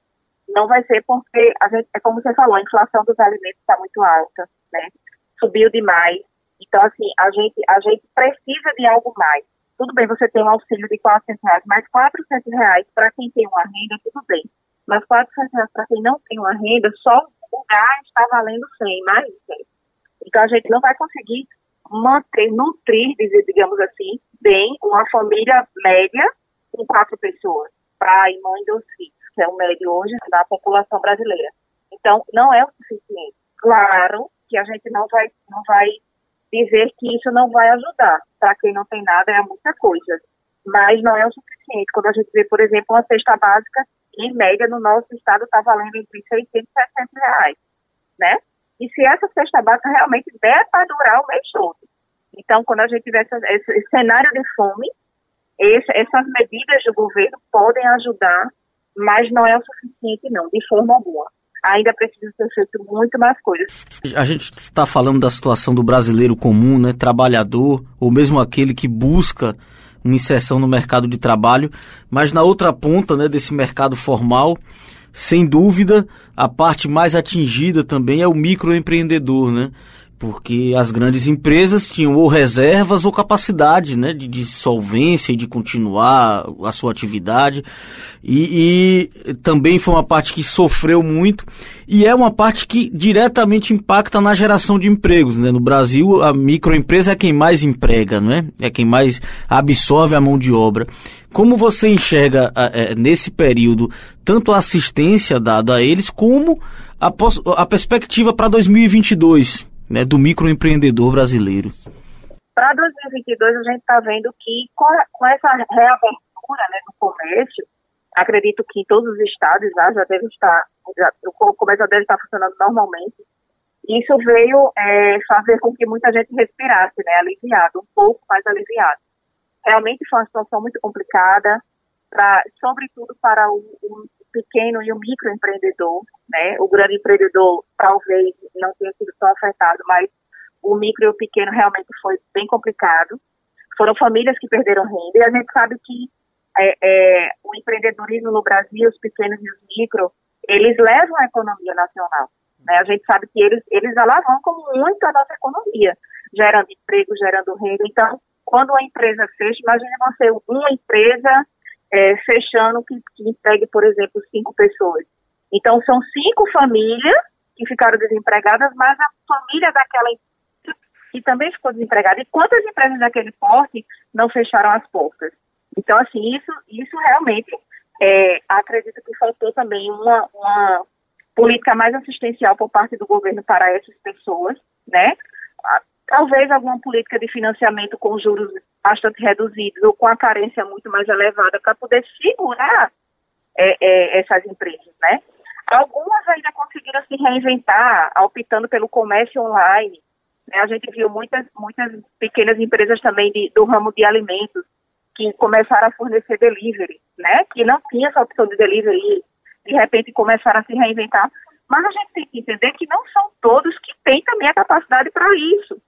não vai ser porque, a gente, é como você falou, a inflação dos alimentos está muito alta, né? Subiu demais. Então, assim, a gente, a gente precisa de algo mais. Tudo bem, você tem um auxílio de 400 reais, mas 400 reais para quem tem uma renda, tudo bem. Mas 400 reais para quem não tem uma renda, só o gás está valendo 100, mais 100. Então, a gente não vai conseguir manter, nutrir, digamos assim, bem uma família média com quatro pessoas, pai, mãe, dois filhos que é o médio hoje da população brasileira. Então, não é o suficiente. Claro que a gente não vai, não vai dizer que isso não vai ajudar. Para quem não tem nada, é muita coisa. Mas não é o suficiente. Quando a gente vê, por exemplo, uma cesta básica, em média, no nosso estado, está valendo entre 600 e 700 reais, né? E se essa cesta básica realmente der para durar o mês todo. Então, quando a gente tiver esse cenário de fome, esse, essas medidas do governo podem ajudar mas não é o suficiente, não, de forma alguma. Ainda precisa ser feito muito mais coisas. A gente está falando da situação do brasileiro comum, né, trabalhador, ou mesmo aquele que busca uma inserção no mercado de trabalho, mas na outra ponta né, desse mercado formal, sem dúvida, a parte mais atingida também é o microempreendedor, né? Porque as grandes empresas tinham ou reservas ou capacidade né, de, de solvência e de continuar a sua atividade. E, e, também foi uma parte que sofreu muito e é uma parte que diretamente impacta na geração de empregos. Né? No Brasil, a microempresa é quem mais emprega, não é? é quem mais absorve a mão de obra. Como você enxerga é, nesse período tanto a assistência dada a eles como a, a perspectiva para 2022 né, do microempreendedor brasileiro? Para 2022 a gente está vendo que com, com essa reabertura né, do comércio, acredito que em todos os estados já, já deve estar, já, o comércio já deve estar funcionando normalmente. Isso veio é, fazer com que muita gente respirasse, né, aliviado, um pouco mais aliviado realmente foi uma situação muito complicada, pra, sobretudo para o, o pequeno e o microempreendedor, né? O grande empreendedor talvez não tenha sido tão afetado, mas o micro e o pequeno realmente foi bem complicado. Foram famílias que perderam renda e a gente sabe que é, é, o empreendedorismo no Brasil, os pequenos e os micro, eles levam a economia nacional. Né? A gente sabe que eles, eles alavancam muito a nossa economia, gerando emprego, gerando renda. Então, quando uma empresa fecha, imagine você uma empresa é, fechando que, que empregue, por exemplo, cinco pessoas. Então, são cinco famílias que ficaram desempregadas, mas a família daquela que também ficou desempregada. E quantas empresas daquele porte não fecharam as portas? Então, assim, isso, isso realmente, é, acredito que faltou também uma, uma política mais assistencial por parte do governo para essas pessoas, né? Talvez alguma política de financiamento com juros bastante reduzidos ou com a carência muito mais elevada para poder segurar é, é, essas empresas, né? Algumas ainda conseguiram se reinventar, optando pelo comércio online. Né? A gente viu muitas, muitas pequenas empresas também de, do ramo de alimentos que começaram a fornecer delivery, né? Que não tinha essa opção de delivery, de repente começaram a se reinventar. Mas a gente tem que entender que não são todos que têm também a capacidade para isso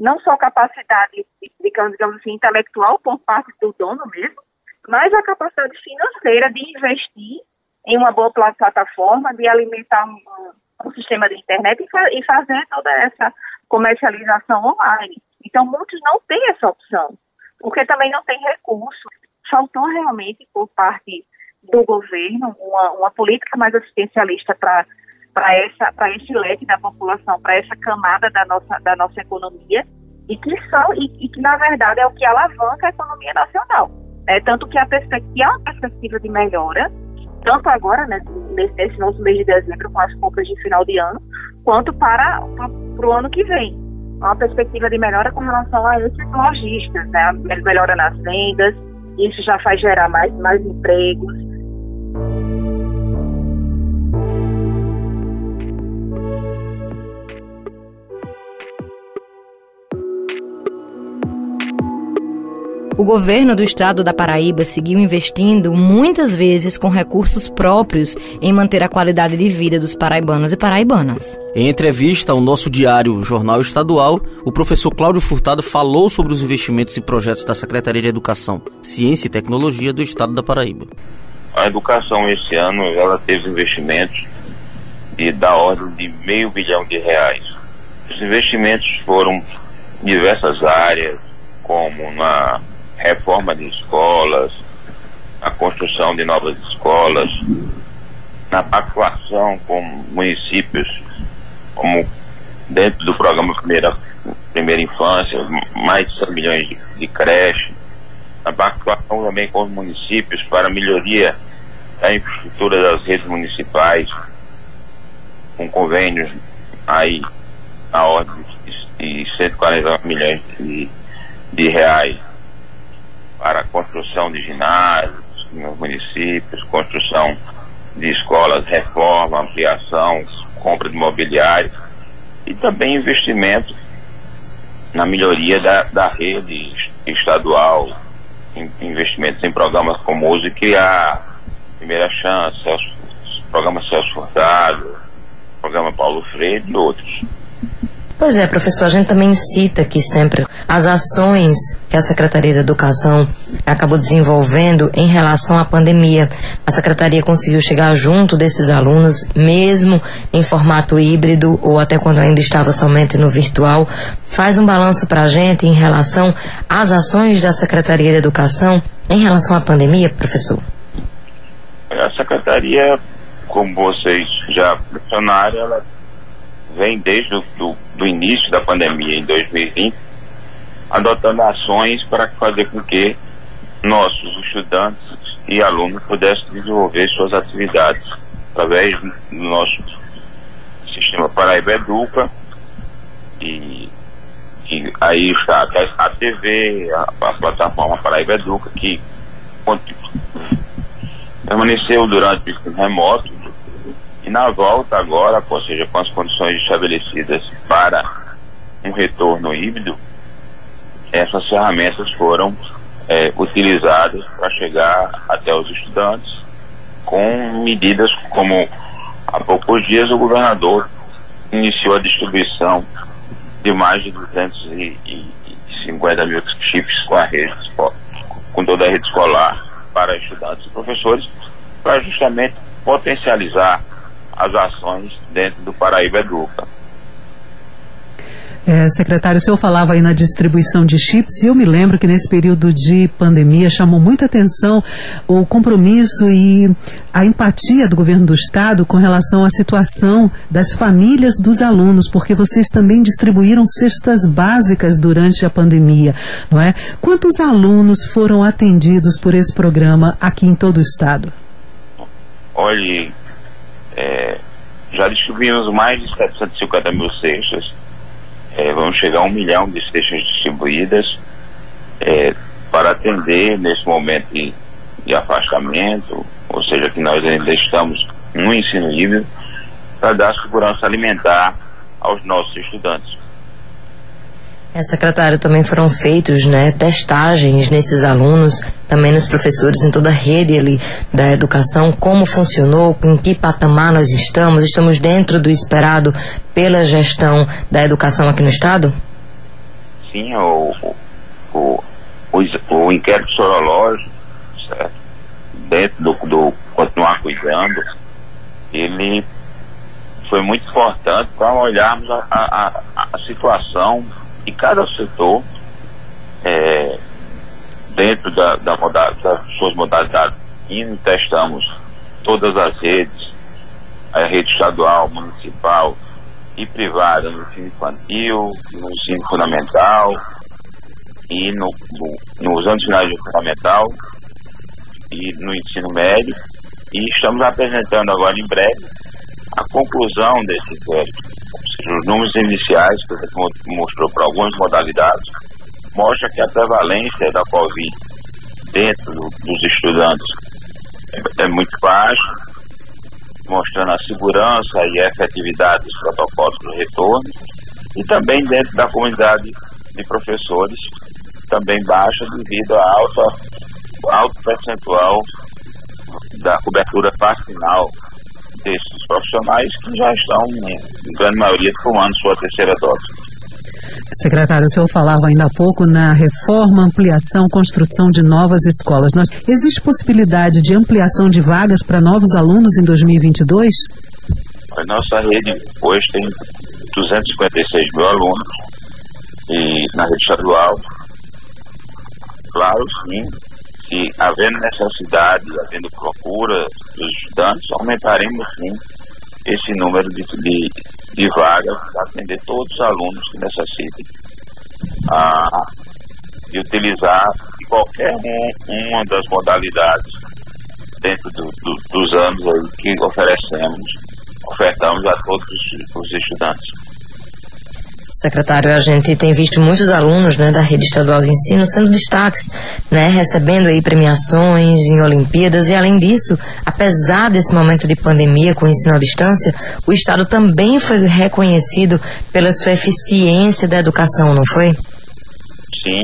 não só capacidade, digamos, digamos assim, intelectual por parte do dono mesmo, mas a capacidade financeira de investir em uma boa plataforma, de alimentar um, um sistema de internet e, e fazer toda essa comercialização online. Então, muitos não têm essa opção, porque também não tem recurso. Faltou realmente, por parte do governo, uma, uma política mais assistencialista para para esse leque da população, para essa camada da nossa da nossa economia e que são e, e, que na verdade é o que alavanca a economia nacional. É tanto que a perspectiva é uma perspectiva de melhora, tanto agora, né, nesse, nesse nosso mês de dezembro com as compras de final de ano, quanto para, para o ano que vem. Uma perspectiva de melhora com relação a esses lojistas, né, melhora nas vendas, isso já faz gerar mais, mais empregos, O governo do estado da Paraíba seguiu investindo muitas vezes com recursos próprios em manter a qualidade de vida dos paraibanos e paraibanas. Em entrevista ao nosso diário Jornal Estadual, o professor Cláudio Furtado falou sobre os investimentos e projetos da Secretaria de Educação, Ciência e Tecnologia do estado da Paraíba. A educação esse ano ela teve investimentos de, da ordem de meio bilhão de reais. Os investimentos foram em diversas áreas, como na reforma de escolas, a construção de novas escolas, na pactuação com municípios, como dentro do programa Primeira, Primeira Infância, mais de 100 milhões de, de creche, na pactuação também com os municípios para melhoria da infraestrutura das redes municipais, com convênios aí na ordem de 140 milhões de, de reais para construção de ginásios nos municípios, construção de escolas, reforma, ampliação, compra de mobiliário e também investimento na melhoria da, da rede estadual, investimentos em programas como Uso Criar, Primeira Chance, programa Celso Furtado, programa Paulo Freire e outros. Pois é, professor, a gente também cita aqui sempre as ações que a Secretaria da Educação acabou desenvolvendo em relação à pandemia. A Secretaria conseguiu chegar junto desses alunos, mesmo em formato híbrido ou até quando ainda estava somente no virtual. Faz um balanço para a gente em relação às ações da Secretaria da Educação em relação à pandemia, professor. A Secretaria, como vocês já mencionaram, ela vem desde o do, início da pandemia, em 2020, adotando ações para fazer com que nossos estudantes e alunos pudessem desenvolver suas atividades através do nosso sistema Paraíba Educa. E, e aí está a TV, a, a plataforma Paraíba Educa que permaneceu durante o remoto na volta agora, ou seja, com as condições estabelecidas para um retorno híbrido, essas ferramentas foram é, utilizadas para chegar até os estudantes com medidas como há poucos dias o governador iniciou a distribuição de mais de 250 mil chips com a rede com toda a rede escolar para estudantes e professores para justamente potencializar as ações dentro do Paraíba Educa. É, secretário, o senhor falava aí na distribuição de chips e eu me lembro que nesse período de pandemia chamou muita atenção o compromisso e a empatia do governo do estado com relação à situação das famílias dos alunos, porque vocês também distribuíram cestas básicas durante a pandemia, não é? Quantos alunos foram atendidos por esse programa aqui em todo o estado? Olhe, é, já distribuímos mais de 750 mil cestas. É, vamos chegar a um milhão de cestas distribuídas é, para atender nesse momento de, de, afastamento, ou seja, que nós ainda estamos no ensino livre, para dar segurança alimentar aos nossos estudantes. É, secretário, também foram feitos né, testagens nesses alunos, também nos professores, em toda a rede ali da educação, como funcionou, em que patamar nós estamos, estamos dentro do esperado pela gestão da educação aqui no Estado? Sim, o, o, o, o inquérito sorológico, certo? dentro do, do continuar cuidando, ele foi muito importante para olharmos a, a, a situação e cada setor, é, dentro da, da das suas modalidades, indo testamos todas as redes, a rede estadual, municipal e privada no ensino infantil, no ensino fundamental e no, no, nos anos finais do fundamental e no ensino médio. E estamos apresentando agora em breve a conclusão desse inquérito os números iniciais que você mostrou para algumas modalidades mostra que a prevalência da Covid dentro do, dos estudantes é, é, muito baixa, mostrando a segurança e a efetividade dos protocolos do retorno, e também dentro da comunidade de professores, também baixa devido à alta, alto percentual da cobertura vacinal desses profissionais que já estão, em grande maioria, tomando sua terceira dose. Secretário, o senhor falava ainda há pouco na reforma, ampliação, construção de novas escolas. Nós, existe possibilidade de ampliação de vagas para novos alunos em 2022? A nossa rede hoje tem 256 mil alunos e na rede estadual, claro, sim, se havendo necessidade, havendo procura dos estudantes, aumentaremos sim esse número de, de, de vagas para atender todos os alunos que necessitem ah, de utilizar qualquer um, uma das modalidades dentro do, do, dos anos que oferecemos, ofertamos a todos os, os estudantes. Secretário, a gente tem visto muitos alunos né, da rede estadual de ensino sendo destaques, né, recebendo aí premiações em Olimpíadas. E além disso, apesar desse momento de pandemia com o ensino à distância, o Estado também foi reconhecido pela sua eficiência da educação, não foi? Sim,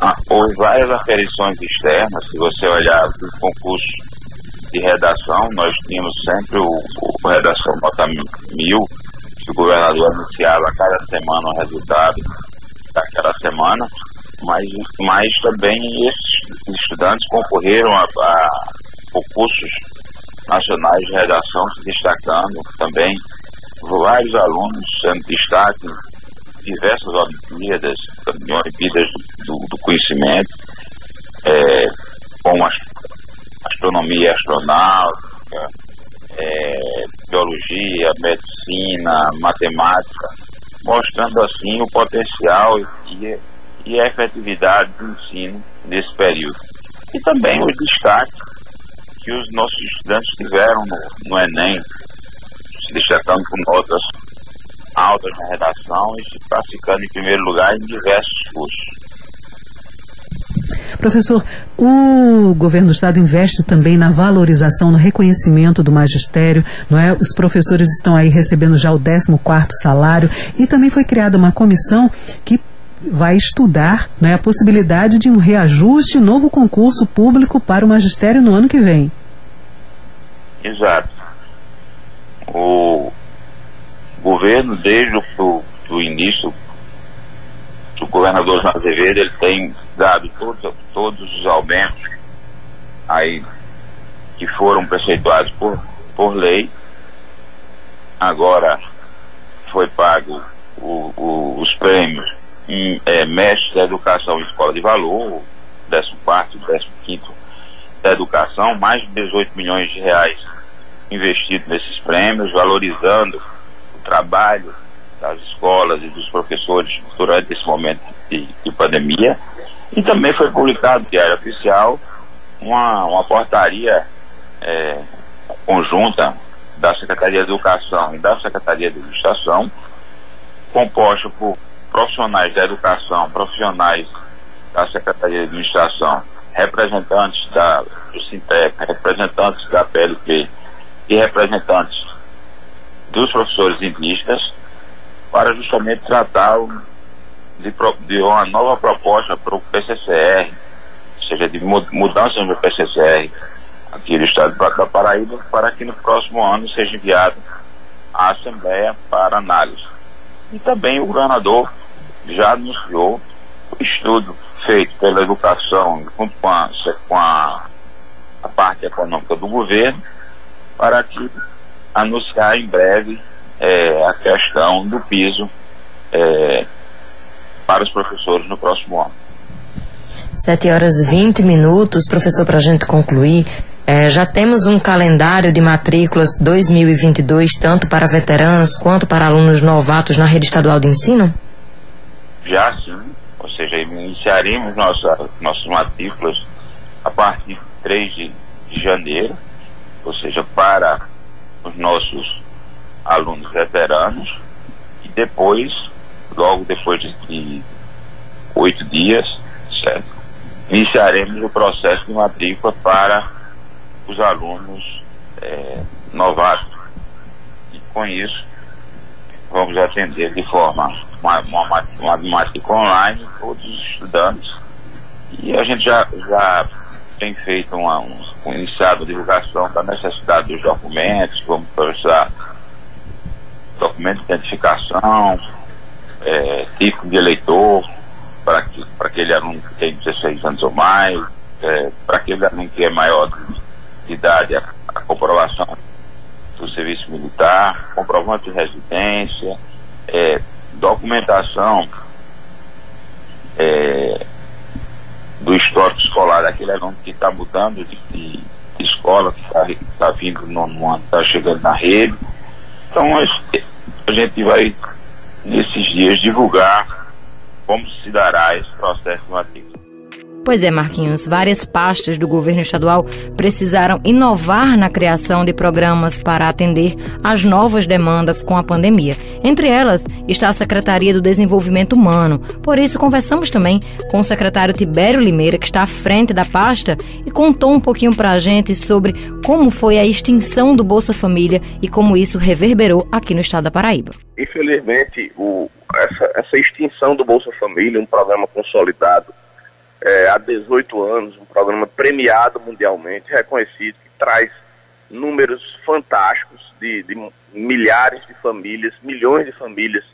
ah, houve várias aferições externas, se você olhar o concurso de redação, nós tínhamos sempre o, o redação nota mil, ficou governador anunciava a cada semana o resultado daquela semana, mas, mas também esses estudantes concorreram a, a concursos nacionais de redação, se destacando também. Vários alunos sendo destaque em diversas Olimpíadas, também Olimpíadas do, do conhecimento, é, como astronomia astronáutica, é, biologia, medicina, matemática, mostrando assim o potencial e, e a efetividade do ensino nesse período. E também os destaques que os nossos estudantes tiveram no, no Enem, se destacando com notas altas na redação e se classificando em primeiro lugar em diversos cursos. Professor, o governo do estado investe também na valorização, no reconhecimento do magistério, não é? Os professores estão aí recebendo já o 14º salário e também foi criada uma comissão que vai estudar né, a possibilidade de um reajuste, novo concurso público para o magistério no ano que vem. Exato. O governo, desde o início do governador Azevedo, ele tem dado todos, todos os aumentos aí que foram preceituados por, por lei. Agora foi pago o, o, os prêmios em é, mestre da educação em escola de valor, décimo quarto, décimo quinto da educação, mais de 18 milhões de reais investidos nesses prêmios, valorizando o trabalho das escolas e dos professores durante esse momento de, de pandemia. E também foi publicado Diário Oficial uma, uma portaria é, conjunta da Secretaria de Educação e da Secretaria de Administração, composta por profissionais da educação, profissionais da Secretaria de Administração, representantes da, do Sintec, representantes da PLP e representantes dos professores indígenas, para justamente tratar de, de uma nova proposta para o PCCR, ou seja, de mudança no PCCR aqui do estado da Paraíba, para que no próximo ano seja enviado à Assembleia para análise. E também o governador já anunciou o estudo feito pela educação junto com a, com a, a parte econômica do governo para que anunciar em breve é, a questão do piso é, para os professores no próximo ano. 7 horas e 20 minutos, professor, para a gente concluir. É, já temos um calendário de matrículas 2022, tanto para veteranos quanto para alunos novatos na rede estadual de ensino? Já sim, ou seja, iniciaremos nossa, nossas matrículas a partir de 3 de, de janeiro, ou seja, para os nossos alunos veteranos, e depois logo depois de oito dias, certo? Iniciaremos o processo de matrícula para os alunos é, novatos. E com isso, vamos atender de forma uma, uma, matrícula online todos os estudantes. E a gente já, já tem feito uma, um, um iniciado a divulgação da necessidade dos documentos, como precisar documento de identificação, é, tipo de eleitor, para aquele aluno que tem 16 anos ou mais, é, para aquele aluno que é maior de idade, a, a, comprovação do serviço militar, comprovante de residência, é, documentação é, do histórico escolar daquele aluno que está mudando de, de, de, escola, que está tá vindo no ano, está chegando na rede. Então a, gente vai nesses dias, divulgar como se dará esse processo de matrícula. Pois é, Marquinhos, várias pastas do governo estadual precisaram inovar na criação de programas para atender às novas demandas com a pandemia. Entre elas está a Secretaria do Desenvolvimento Humano. Por isso, conversamos também com o secretário Tibério Limeira, que está à frente da pasta, e contou um pouquinho para a gente sobre como foi a extinção do Bolsa Família e como isso reverberou aqui no estado da Paraíba. Infelizmente, o, essa, essa extinção do Bolsa Família, um programa consolidado é, há 18 anos, um programa premiado mundialmente, reconhecido, que traz números fantásticos de, de milhares de famílias, milhões de famílias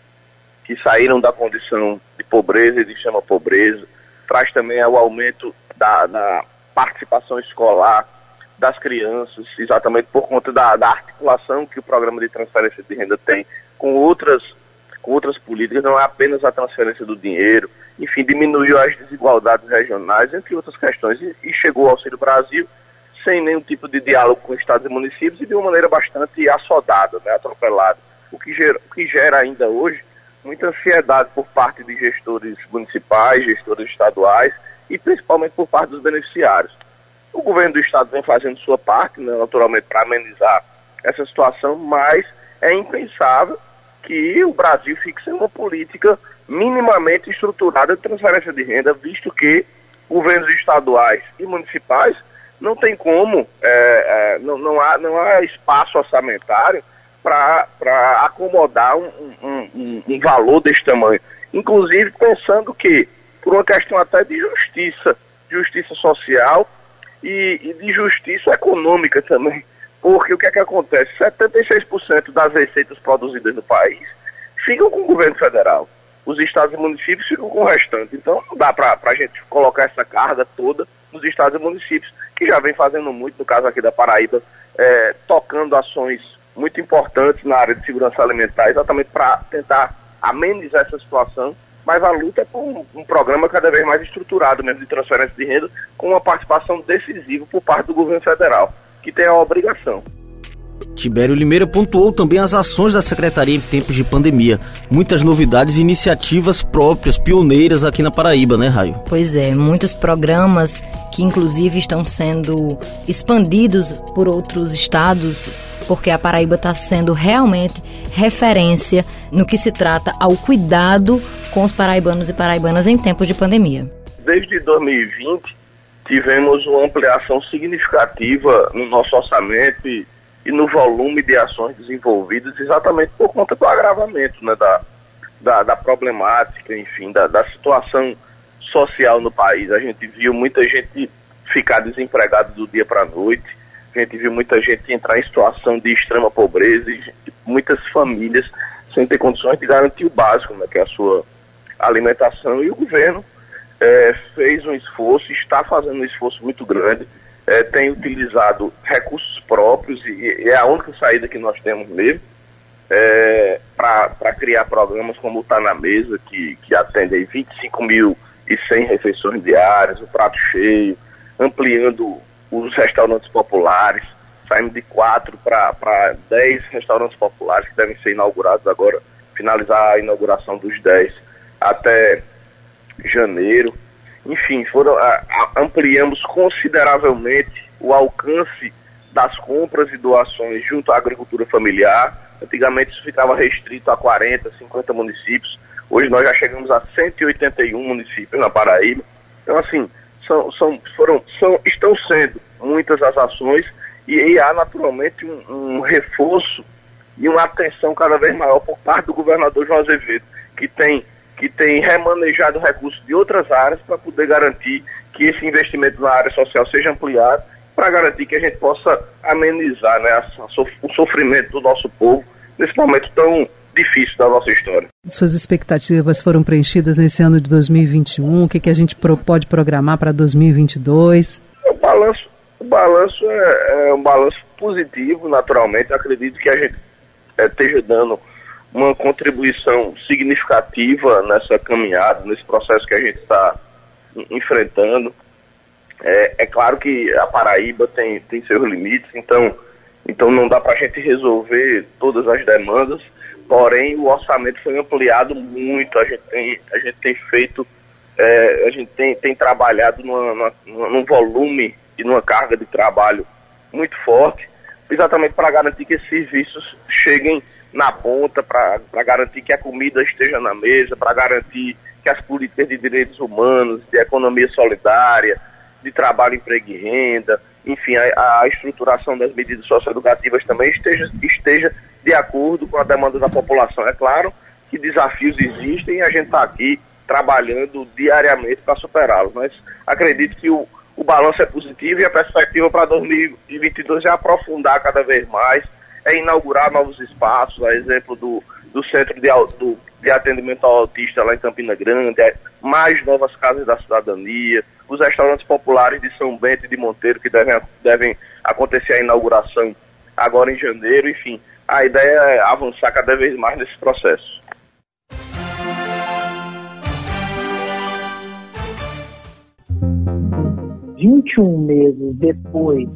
que saíram da condição de pobreza e de chama pobreza. Traz também o aumento da, da participação escolar das crianças, exatamente por conta da, da, articulação que o programa de transferência de renda tem com outras, com outras políticas, não é apenas a transferência do dinheiro, enfim, diminuiu as desigualdades regionais, entre outras questões, e, chegou ao Auxílio Brasil sem nenhum tipo de diálogo com estados e municípios e de uma maneira bastante assodada, né, atropelada, o que, gera, o que gera ainda hoje muita ansiedade por parte de gestores municipais, gestores estaduais e principalmente por parte dos beneficiários. O governo do estado vem fazendo sua parte, né, naturalmente, para amenizar essa situação, mas é impensável que o Brasil fique sem uma política minimamente estruturada de transferência de renda, visto que governos estaduais e municipais não tem como, é, é, não, não, há, não há espaço orçamentário para acomodar um, um, um, um valor desse tamanho. Inclusive pensando que, por uma questão até de justiça, justiça social, e, e de justiça econômica também. Porque o que é que acontece? 76% das receitas produzidas no país ficam com o governo federal. Os estados e municípios ficam com o restante. Então não dá para a gente colocar essa carga toda nos estados e municípios, que já vem fazendo muito, no caso aqui da Paraíba, é, tocando ações muito importantes na área de segurança alimentar, exatamente para tentar amenizar essa situação mas a luta é por um, um, programa cada vez mais estruturado mesmo de transferência de renda, com uma participação decisiva por parte do governo federal, que tem a obrigação. Tibério Limeira pontuou também as ações da Secretaria em tempos de pandemia. Muitas novidades e iniciativas próprias, pioneiras aqui na Paraíba, né, Raio? Pois é, muitos programas que inclusive estão sendo expandidos por outros estados porque a Paraíba está sendo realmente referência no que se trata ao cuidado com os paraibanos e paraibanas em tempos de pandemia. Desde 2020, tivemos uma ampliação significativa no nosso orçamento e, e no volume de ações desenvolvidas, exatamente por conta do agravamento né, da, da, da problemática, enfim, da, da situação social no país. A gente viu muita gente ficar desempregado do dia para a noite, a gente viu muita gente entrar em situação de extrema pobreza e muitas famílias sem ter condições de garantir o básico, né, que é a sua alimentação. E o governo é, fez um esforço, está fazendo um esforço muito grande, é, tem utilizado recursos próprios e, e, é a única saída que nós temos mesmo é, para criar programas como o Tá na Mesa, que, que atende aí 25 mil e 100 refeições diárias, o prato cheio, ampliando os restaurantes populares, saímos de quatro para dez restaurantes populares que devem ser inaugurados agora, finalizar a inauguração dos dez até janeiro. Enfim, foram, a, a, ampliamos consideravelmente o alcance das compras e doações junto à agricultura familiar. Antigamente isso ficava restrito a 40, 50 municípios. Hoje nós já chegamos a 181 municípios na Paraíba. Então, assim, são, são, foram, são, estão sendo muitas as ações e, e há naturalmente um, um, reforço e uma atenção cada vez maior por parte do governador João Azevedo, que tem, que tem remanejado recursos de outras áreas para poder garantir que esse investimento na área social seja ampliado, para garantir que a gente possa amenizar né, o sofrimento do nosso povo nesse momento tão difícil da nossa história. Suas expectativas foram preenchidas nesse ano de 2021? O que, que a gente pro, pode programar para 2022? O balanço, o balanço é, é, um balanço positivo, naturalmente. Eu acredito que a gente é, esteja dando uma contribuição significativa nessa caminhada, nesse processo que a gente está enfrentando. É, é, claro que a Paraíba tem, tem seus limites, então, então não dá para a gente resolver todas as demandas porém o orçamento foi ampliado muito, a gente tem, a gente tem feito, é, a gente tem, tem trabalhado numa, numa, num volume e numa carga de trabalho muito forte, exatamente para garantir que esses serviços cheguem na ponta, para garantir que a comida esteja na mesa, para garantir que as políticas de direitos humanos, de economia solidária, de trabalho, emprego e renda, enfim, a, a estruturação das medidas socioeducativas também esteja, esteja de acordo com a demanda da população. É claro que desafios existem e a gente está aqui trabalhando diariamente para superá-los, mas acredito que o, o balanço é positivo e a perspectiva para 2022 é aprofundar cada vez mais, é inaugurar novos espaços, a exemplo do, do Centro de, do, de Atendimento ao Autista lá em Campina Grande, é, mais novas casas da cidadania, os restaurantes populares de São Bento e de Monteiro, que devem, devem acontecer a inauguração agora em janeiro, enfim. A ideia é avançar cada vez mais nesse processo. 21 meses depois,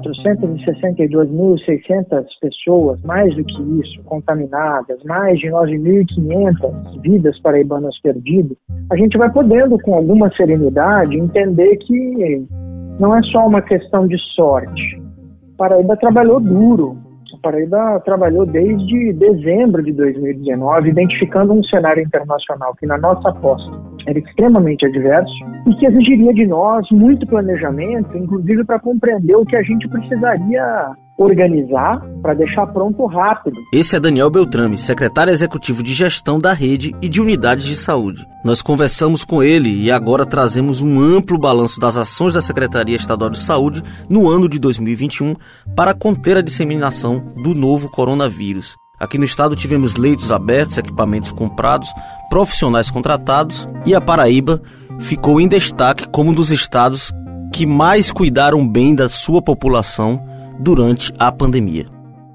462.600 pessoas, mais do que isso, contaminadas, mais de 9.500 vidas paraibanas perdidas, a gente vai podendo, com alguma serenidade, entender que não é só uma questão de sorte. Paraíba trabalhou duro. Paraíba trabalhou desde dezembro de 2019, identificando um cenário internacional que, na nossa aposta, era extremamente adverso e que exigiria de nós muito planejamento, inclusive para compreender o que a gente precisaria organizar para deixar pronto rápido. Esse é Daniel Beltrame, secretário executivo de gestão da rede e de unidades de saúde. Nós conversamos com ele e agora trazemos um amplo balanço das ações da Secretaria Estadual de Saúde no ano de 2021 para conter a disseminação do novo coronavírus. Aqui no estado tivemos leitos abertos, equipamentos comprados, profissionais contratados e a Paraíba ficou em destaque como um dos estados que mais cuidaram bem da sua população durante a pandemia.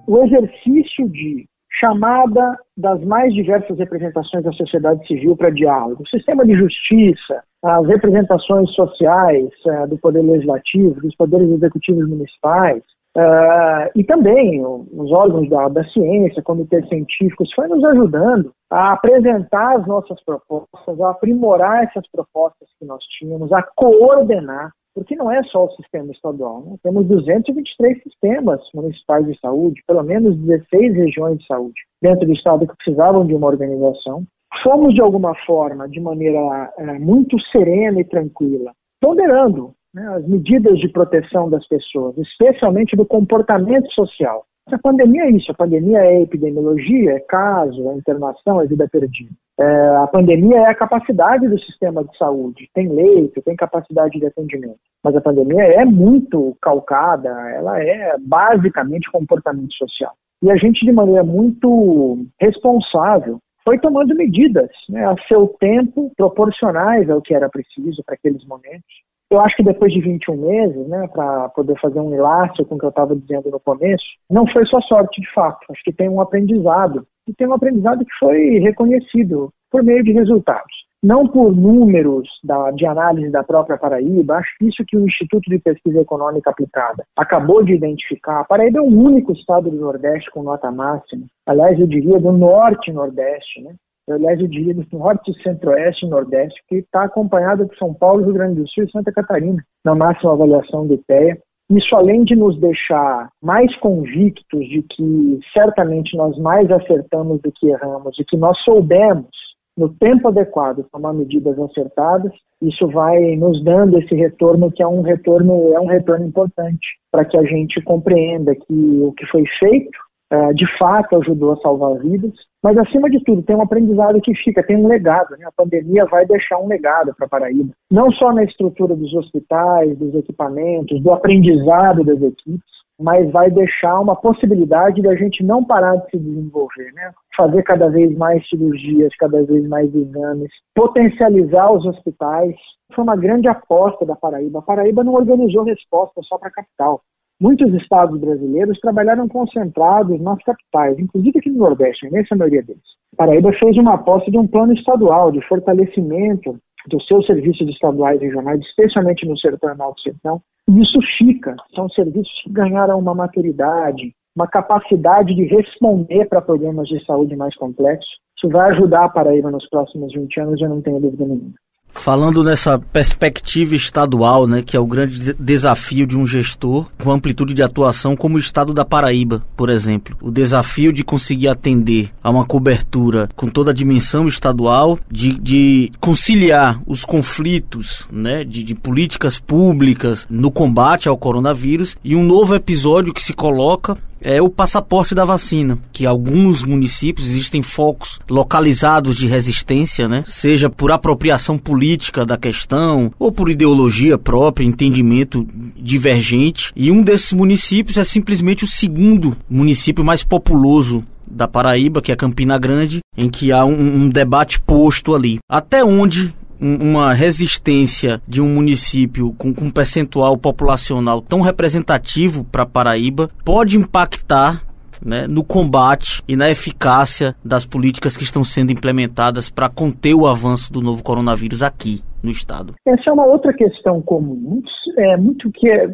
O exercício de chamada das mais diversas representações da sociedade civil para diálogo, o sistema de justiça, as representações sociais uh, do poder legislativo, dos poderes executivos municipais, Uh, e também os órgãos da, da ciência, comitês científicos, foi nos ajudando a apresentar as nossas propostas, a aprimorar essas propostas que nós tínhamos, a coordenar, porque não é só o sistema estadual, né? temos 223 sistemas municipais de saúde, pelo menos 16 regiões de saúde dentro do estado que precisavam de uma organização. Fomos, de alguma forma, de maneira é, muito serena e tranquila, ponderando né, as medidas de proteção das pessoas, especialmente do comportamento social. A pandemia é isso, a pandemia é epidemiologia, é caso, é internação, é vida perdida. É, a pandemia é a capacidade do sistema de saúde, tem leito, tem capacidade de atendimento. Mas a pandemia é muito calcada, ela é basicamente comportamento social. E a gente, de maneira muito responsável, foi tomando medidas né, a seu tempo, proporcionais ao que era preciso para aqueles momentos. Eu acho que depois de 21 meses, né, para poder fazer um elástico com o que eu estava dizendo no começo, não foi só sorte de fato. Acho que tem um aprendizado. E tem um aprendizado que foi reconhecido por meio de resultados. Não por números da, de análise da própria Paraíba, acho que isso que o Instituto de Pesquisa Econômica Aplicada acabou de identificar. A Paraíba é o único estado do Nordeste com nota máxima. Aliás, eu diria do Norte e Nordeste, né? aliás, eu diria do norte, centro-oeste e nordeste, que está acompanhada de São Paulo, Rio Grande do Sul e Santa Catarina, na máxima avaliação do IPEA. Isso, além de nos deixar mais convictos de que certamente nós mais acertamos do que erramos e que nós soubemos, no tempo adequado, tomar medidas acertadas, isso vai nos dando esse retorno que é um retorno é um retorno importante para que a gente compreenda que o que foi feito uh, de fato ajudou a salvar vidas mas, acima de tudo, tem um aprendizado que fica, tem um legado. Né? A pandemia vai deixar um legado para Paraíba. Não só na estrutura dos hospitais, dos equipamentos, do aprendizado das equipes, mas vai deixar uma possibilidade da gente não parar de se desenvolver, né? Fazer cada vez mais cirurgias, cada vez mais exames, potencializar os hospitais. Foi uma grande aposta da Paraíba. A Paraíba não organizou resposta só para a capital. Muitos estados brasileiros trabalharam concentrados nas capitais, inclusive aqui no Nordeste, a imensa maioria deles. Paraíba fez uma aposta de um plano estadual de fortalecimento dos seus serviços estaduais e regionais, especialmente no setor norte sertão, e isso fica. São serviços que ganharam uma maturidade, uma capacidade de responder para problemas de saúde mais complexos. Isso vai ajudar a Paraíba nos próximos 20 anos, eu não tenho dúvida nenhuma. Falando nessa perspectiva estadual, né, que é o grande desafio de um gestor com amplitude de atuação como o estado da Paraíba, por exemplo. O desafio de conseguir atender a uma cobertura com toda a dimensão estadual, de, de conciliar os conflitos né, de, de políticas públicas no combate ao coronavírus e um novo episódio que se coloca é o passaporte da vacina, que alguns municípios existem focos localizados de resistência, né? Seja por apropriação política da questão ou por ideologia própria, entendimento divergente. E um desses municípios é simplesmente o segundo município mais populoso da Paraíba, que é Campina Grande, em que há um, um debate posto ali. Até onde uma resistência de um município com, com um percentual populacional tão representativo para Paraíba pode impactar né, no combate e na eficácia das políticas que estão sendo implementadas para conter o avanço do novo coronavírus aqui no estado. Essa é uma outra questão comum, é muito que é,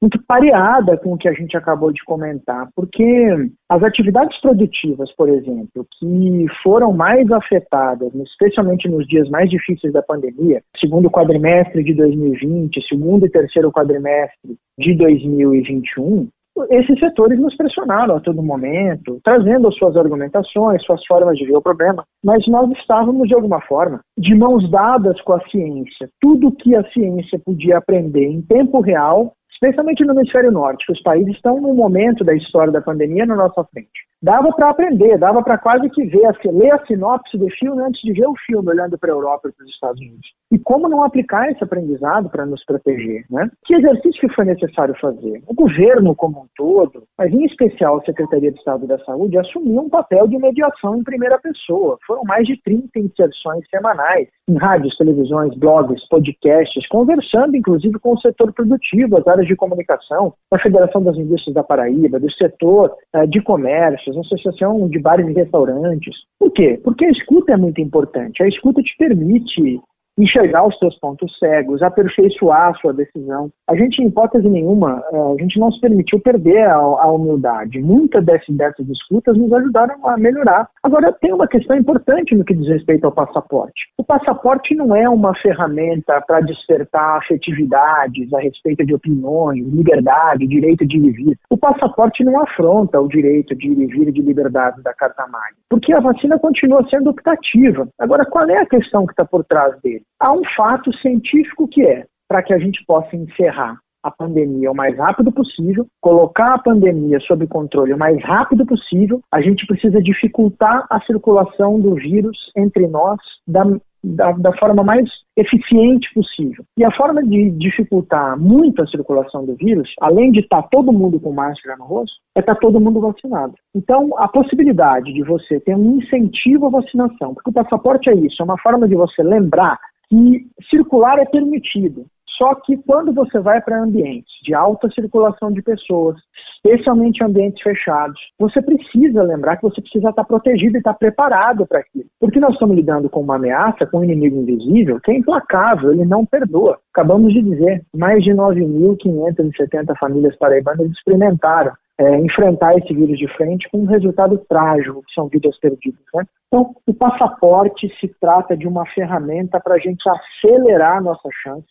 muito pareada com o que a gente acabou de comentar, porque as atividades produtivas, por exemplo, que foram mais afetadas, especialmente nos dias mais difíceis da pandemia, segundo quadrimestre de 2020, segundo e terceiro quadrimestre de 2021, esses setores nos pressionaram a todo momento, trazendo as suas argumentações, suas formas de ver o problema, mas nós estávamos, de alguma forma, de mãos dadas com a ciência. Tudo que a ciência podia aprender em tempo real especialmente no hemisfério norte, que os países estão num momento da história da pandemia na nossa frente. Dava para aprender, dava para quase que ver, ler a sinopse do filme antes de ver o filme, olhando para a Europa e para os Estados Unidos. E como não aplicar esse aprendizado para nos proteger? Né? Que exercício que foi necessário fazer? O governo como um todo, mas em especial a Secretaria de Estado da Saúde, assumiu um papel de mediação em primeira pessoa. Foram mais de 30 inserções semanais em rádios, televisões, blogs, podcasts, conversando inclusive com o setor produtivo, as áreas de comunicação, da Federação das Indústrias da Paraíba, do setor uh, de comércios, associação de bares e restaurantes. Por quê? Porque a escuta é muito importante. A escuta te permite enxergar os seus pontos cegos, aperfeiçoar a sua decisão. A gente, em hipótese nenhuma, eh, a gente não se permitiu perder a, a humildade. Muitas dessas, dessas disputas nos ajudaram a melhorar. Agora, tem uma questão importante no que diz respeito ao passaporte. O passaporte não é uma ferramenta para despertar afetividades a respeito de opiniões, liberdade, direito de ir e vir. O passaporte não afronta o direito de ir e vir de liberdade da Carta Magna, porque a vacina continua sendo optativa. Agora, qual é a questão que está por trás dele? Há um fato científico que é, para que a gente possa encerrar a pandemia o mais rápido possível, colocar a pandemia sob controle o mais rápido possível, a gente precisa dificultar a circulação do vírus entre nós da, da, da, forma mais eficiente possível. E a forma de dificultar muito a circulação do vírus, além de estar tá todo mundo com máscara no rosto, é estar tá todo mundo vacinado. Então, a possibilidade de você ter um incentivo à vacinação, porque o passaporte é isso, é uma forma de você lembrar que circular é permitido. Só que quando você vai para ambientes de alta circulação de pessoas, especialmente ambientes fechados, você precisa lembrar que você precisa estar protegido e estar preparado para aquilo. Porque nós estamos lidando com uma ameaça, com um inimigo invisível, que é implacável, ele não perdoa. Acabamos de dizer, mais de 9.570 famílias paraibanas experimentaram é, enfrentar esse vírus de frente com um resultado trágico, que são vidas perdidas. Né? Então, o passaporte se trata de uma ferramenta para a gente acelerar a nossa chance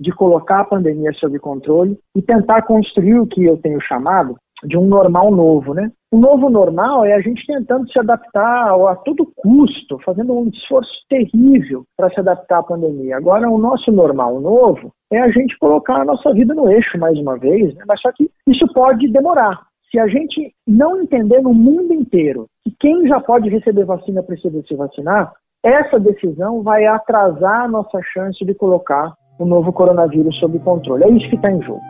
de colocar a pandemia sob controle e tentar construir o que eu tenho chamado de um normal novo, né? O novo normal é a gente tentando se adaptar a todo custo, fazendo um esforço terrível para se adaptar à pandemia. Agora, o nosso normal novo é a gente colocar a nossa vida no eixo mais uma vez, né? mas só que isso pode demorar. Se a gente não entender no mundo inteiro que quem já pode receber vacina precisa se vacinar, essa decisão vai atrasar a nossa chance de colocar o novo coronavírus sob controle. É isso que está em jogo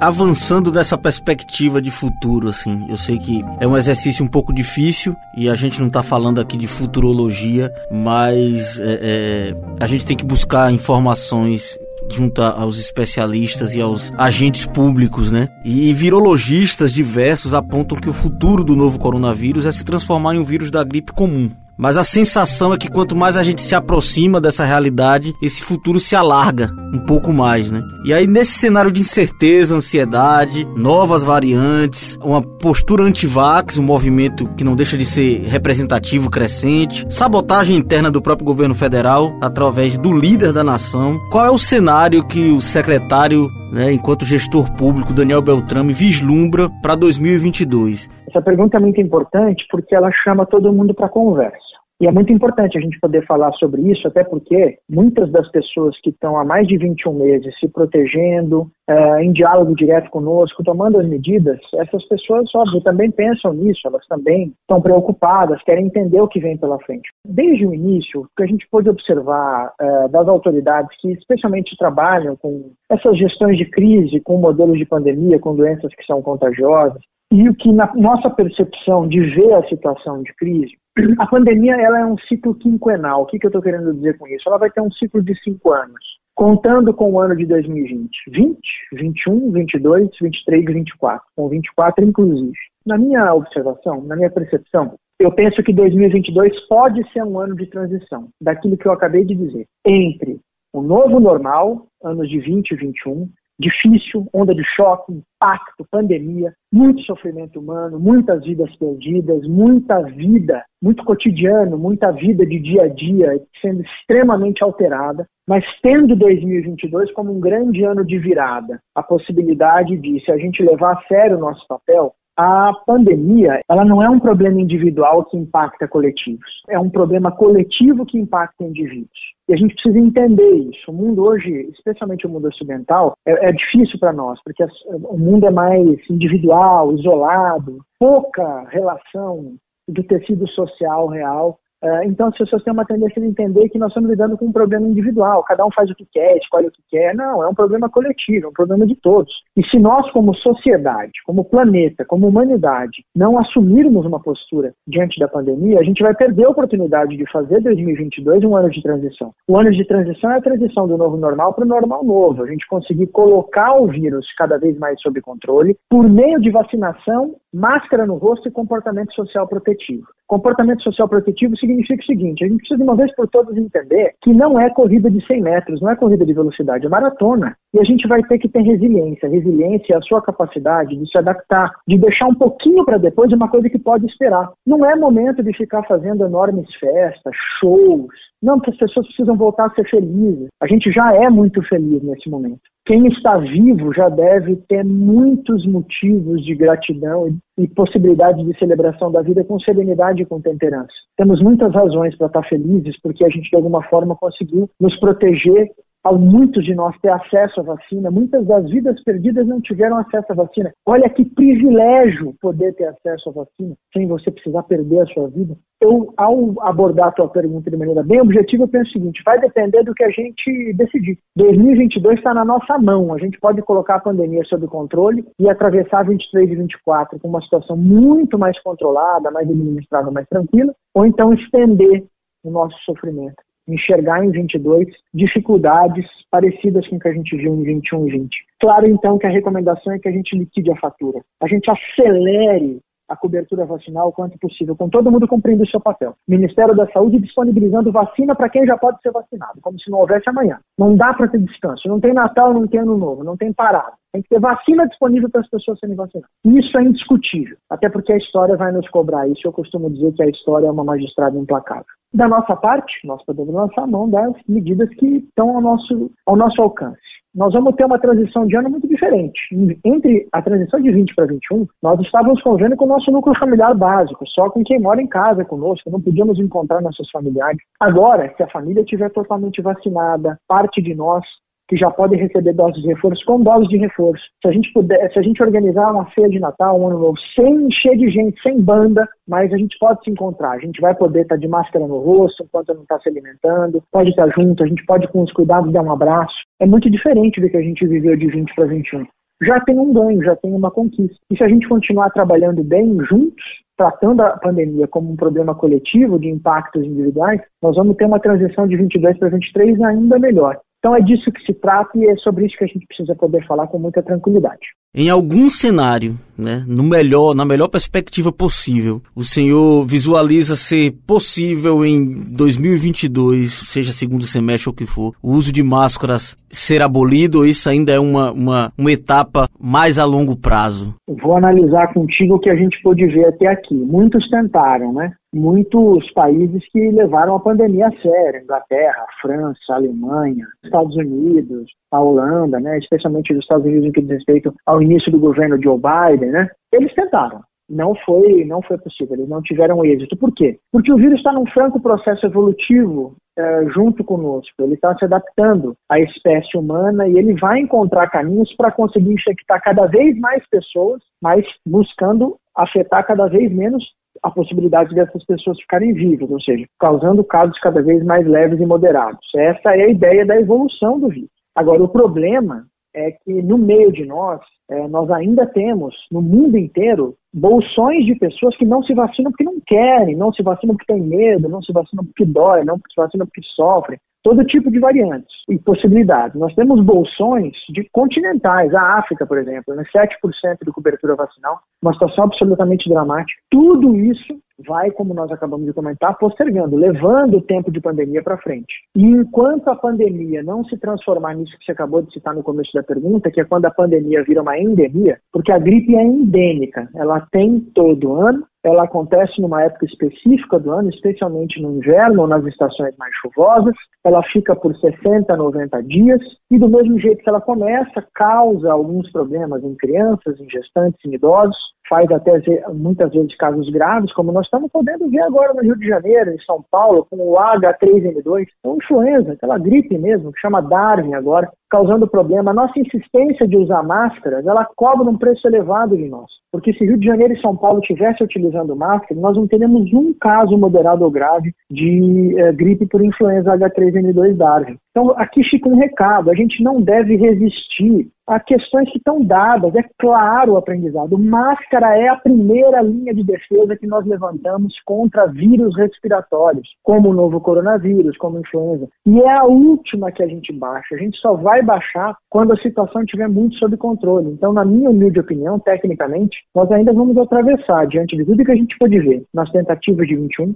avançando dessa perspectiva de futuro, assim. Eu sei que é um exercício um pouco difícil e a gente não está falando aqui de futurologia, mas é, é, a gente tem que buscar informações junto aos especialistas e aos agentes públicos, né? E virologistas diversos apontam que o futuro do novo coronavírus é se transformar em um vírus da gripe comum. Mas a sensação é que quanto mais a gente se aproxima dessa realidade, esse futuro se alarga um pouco mais, né? E aí nesse cenário de incerteza, ansiedade, novas variantes, uma postura anti-vax, um movimento que não deixa de ser representativo, crescente, sabotagem interna do próprio governo federal através do líder da nação. Qual é o cenário que o secretário né, enquanto gestor público, Daniel Beltrame vislumbra para 2022? Essa pergunta é muito importante porque ela chama todo mundo para conversa. E é muito importante a gente poder falar sobre isso, até porque muitas das pessoas que estão há mais de 21 meses se protegendo, uh, em diálogo direto conosco, tomando as medidas, essas pessoas, óbvio, também pensam nisso, elas também estão preocupadas, querem entender o que vem pela frente. Desde o início, o que a gente pôde observar uh, das autoridades que especialmente trabalham com essas gestões de crise, com modelos de pandemia, com doenças que são contagiosas, e o que na nossa percepção de ver a situação de crise, a pandemia ela é um ciclo quinquenal. O que, que eu estou querendo dizer com isso? Ela vai ter um ciclo de cinco anos, contando com o ano de 2020. 20, 21, 22, 23 e 24, com 24 inclusive. Na minha observação, na minha percepção, eu penso que 2022 pode ser um ano de transição, daquilo que eu acabei de dizer, entre o novo normal, anos de 20 e 21, difícil, onda de choque, impacto, pandemia, muito sofrimento humano, muitas vidas perdidas, muita vida, muito cotidiano, muita vida de dia a dia sendo extremamente alterada, mas tendo 2022 como um grande ano de virada, a possibilidade de, se a gente levar a sério o nosso papel, a pandemia, ela não é um problema individual que impacta coletivos. É um problema coletivo que impacta indivíduos. E a gente precisa entender isso. O mundo hoje, especialmente o mundo ocidental, é, é difícil para nós, porque as, o mundo é mais individual, isolado, pouca relação do tecido social real então as pessoas têm uma tendência de entender que nós estamos lidando com um problema individual, cada um faz o que quer, escolhe o que quer. Não, é um problema coletivo, é um problema de todos. E se nós, como sociedade, como planeta, como humanidade, não assumirmos uma postura diante da pandemia, a gente vai perder a oportunidade de fazer 2022 um ano de transição. O ano de transição é a transição do novo normal para o normal novo. A gente conseguir colocar o vírus cada vez mais sob controle por meio de vacinação, máscara no rosto e comportamento social protetivo. Comportamento social protetivo significa o seguinte: a gente precisa de uma vez por todas entender que não é corrida de 100 metros, não é corrida de velocidade, é maratona. E a gente vai ter que ter resiliência. Resiliência é a sua capacidade de se adaptar, de deixar um pouquinho para depois uma coisa que pode esperar. Não é momento de ficar fazendo enormes festas, shows. Não, porque as pessoas precisam voltar a ser felizes. A gente já é muito feliz nesse momento quem está vivo já deve ter muitos motivos de gratidão e possibilidade de celebração da vida com serenidade e com temperança. Temos muitas razões para estar felizes porque a gente de alguma forma conseguiu nos proteger ao muitos de nós ter acesso à vacina, muitas das vidas perdidas não tiveram acesso à vacina. Olha que privilégio poder ter acesso à vacina sem você precisar perder a sua vida. Eu, ao abordar a tua pergunta de maneira bem objetiva, eu penso o seguinte: vai depender do que a gente decidir. 2022 está na nossa mão. A gente pode colocar a pandemia sob controle e atravessar 23 e 24 com uma situação muito mais controlada, mais administrada, mais tranquila, ou então estender o nosso sofrimento enxergar em 22 dificuldades parecidas com o que a gente viu em 21 e 20. Claro, então, que a recomendação é que a gente liquide a fatura. A gente acelere a cobertura vacinal o quanto possível, com todo mundo cumprindo o seu papel. Ministério da Saúde disponibilizando vacina para quem já pode ser vacinado, como se não houvesse amanhã. Não dá para ter descanso. Não tem Natal, não tem Ano Novo, não tem parada. Tem que ter vacina disponível para as pessoas serem vacinadas. Isso é indiscutível, até porque a história vai nos cobrar isso. Eu costumo dizer que a história é uma magistrada implacável. Da nossa parte, nós podemos lançar mão das medidas que estão ao nosso, ao nosso alcance. Nós vamos ter uma transição de ano muito diferente. Entre a transição de 20 para 21, nós estávamos convivendo com o nosso núcleo familiar básico, só com quem mora em casa conosco, não podíamos encontrar nossos familiares. Agora, se a família estiver totalmente vacinada, parte de nós que já podem receber doses de reforço com doses de reforço. Se a gente puder, se a gente organizar uma ceia de Natal, um ano novo, sem encher de gente, sem banda, mas a gente pode se encontrar. A gente vai poder estar de máscara no rosto enquanto não está se alimentando, pode estar junto, a gente pode com os cuidados dar um abraço. É muito diferente do que a gente viveu de 20 para 21. Já tem um ganho, já tem uma conquista. E se a gente continuar trabalhando bem juntos, tratando a pandemia como um problema coletivo de impactos individuais, nós vamos ter uma transição de 22 para 23 ainda melhor. Então é disso que se trata e é sobre isso que a gente precisa poder falar com muita tranquilidade. Em algum cenário, né, no melhor, na melhor perspectiva possível, o senhor visualiza ser possível em 2022, seja segundo semestre ou o que for, o uso de máscaras ser abolido ou isso ainda é uma, uma, uma etapa mais a longo prazo? Vou analisar contigo o que a gente pôde ver até aqui. Muitos tentaram, né? Muitos países que levaram a pandemia a sério, Inglaterra, França, Alemanha, Estados Unidos, a Holanda, né, especialmente os Estados Unidos em que diz respeito ao início do governo Joe Biden, né, eles tentaram. não foi, não foi possível, eles não tiveram êxito. Por quê? Porque o vírus está num franco processo evolutivo é, junto conosco, ele está se adaptando à espécie humana e ele vai encontrar caminhos para conseguir infectar cada vez mais pessoas, mas buscando afetar cada vez menos a possibilidade dessas pessoas ficarem vivas, ou seja, causando casos cada vez mais leves e moderados. Essa é a ideia da evolução do vírus. Agora, o problema é que no meio de nós, é, nós ainda temos, no mundo inteiro, bolsões de pessoas que não se vacinam porque não querem, não se vacinam porque têm medo, não se vacinam porque dói, não se vacinam porque sofrem. Todo tipo de variantes e possibilidades. Nós temos bolsões de continentais, a África, por exemplo, né, 7% de cobertura vacinal, uma situação absolutamente dramática. Tudo isso vai, como nós acabamos de comentar, postergando, levando o tempo de pandemia para frente. E enquanto a pandemia não se transformar nisso que você acabou de citar no começo da pergunta, que é quando a pandemia vira uma endemia, porque a gripe é endêmica, ela tem todo ano, ela acontece numa época específica do ano, especialmente no inverno ou nas estações mais chuvosas. Ela fica por 60, 90 dias e do mesmo jeito que ela começa, causa alguns problemas em crianças, em gestantes, em idosos, faz até muitas vezes casos graves, como nós estamos podendo ver agora no Rio de Janeiro, em São Paulo, com o H3N2, é uma influenza, aquela gripe mesmo, que chama Darwin agora, causando problema. A nossa insistência de usar máscaras, ela cobra um preço elevado de nós. Porque se Rio de Janeiro e São Paulo estivessem utilizando máscara, nós não teríamos um caso moderado ou grave de eh, gripe por influenza H3N2 Darwin. Então, aqui fica um recado: a gente não deve resistir a questões que estão dadas. É claro o aprendizado. Máscara é a primeira linha de defesa que nós levantamos contra vírus respiratórios, como o novo coronavírus, como influenza. E é a última que a gente baixa. A gente só vai baixar quando a situação estiver muito sob controle. Então, na minha humilde opinião, tecnicamente, nós ainda vamos atravessar, diante de tudo que a gente pode ver nas tentativas de 21,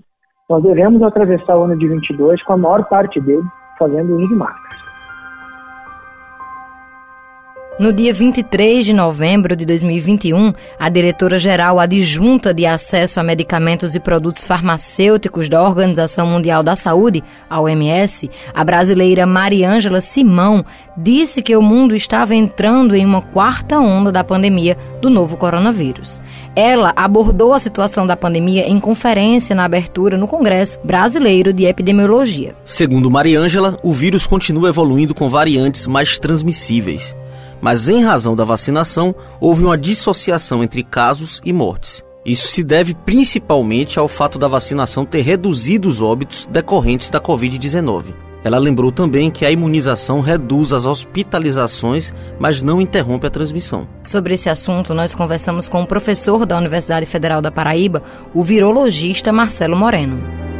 nós devemos atravessar o ano de 22 com a maior parte dele fazendo uso de máscaras. No dia 23 de novembro de 2021, a diretora-geral adjunta de acesso a medicamentos e produtos farmacêuticos da Organização Mundial da Saúde, a OMS, a brasileira Mariângela Simão, disse que o mundo estava entrando em uma quarta onda da pandemia do novo coronavírus. Ela abordou a situação da pandemia em conferência na abertura no Congresso Brasileiro de Epidemiologia. Segundo Mariângela, o vírus continua evoluindo com variantes mais transmissíveis mas em razão da vacinação houve uma dissociação entre casos e mortes. Isso se deve principalmente ao fato da vacinação ter reduzido os óbitos decorrentes da Covid-19. Ela lembrou também que a imunização reduz as hospitalizações, mas não interrompe a transmissão. Sobre esse assunto, nós conversamos com o professor da Universidade Federal da Paraíba, o virologista Marcelo Moreno.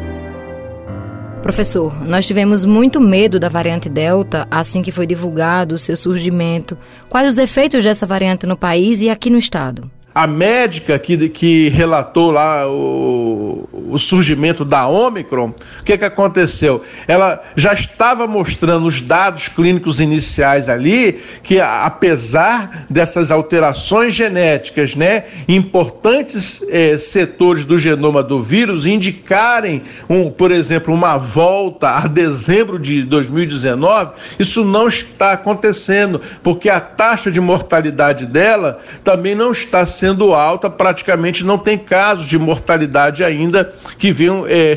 Professor, nós tivemos muito medo da variante Delta assim que foi divulgado o seu surgimento. Quais os efeitos dessa variante no país e aqui no estado? A médica que, que relatou lá o, o surgimento da Omicron, o que, que aconteceu? Ela já estava mostrando os dados clínicos iniciais ali, que apesar dessas alterações genéticas, né, importantes eh, setores do genoma do vírus indicarem, um, por exemplo, uma volta a dezembro de 2019, isso não está acontecendo, porque a taxa de mortalidade dela também não está sendo sendo alta, praticamente não tem casos de mortalidade ainda que venham é,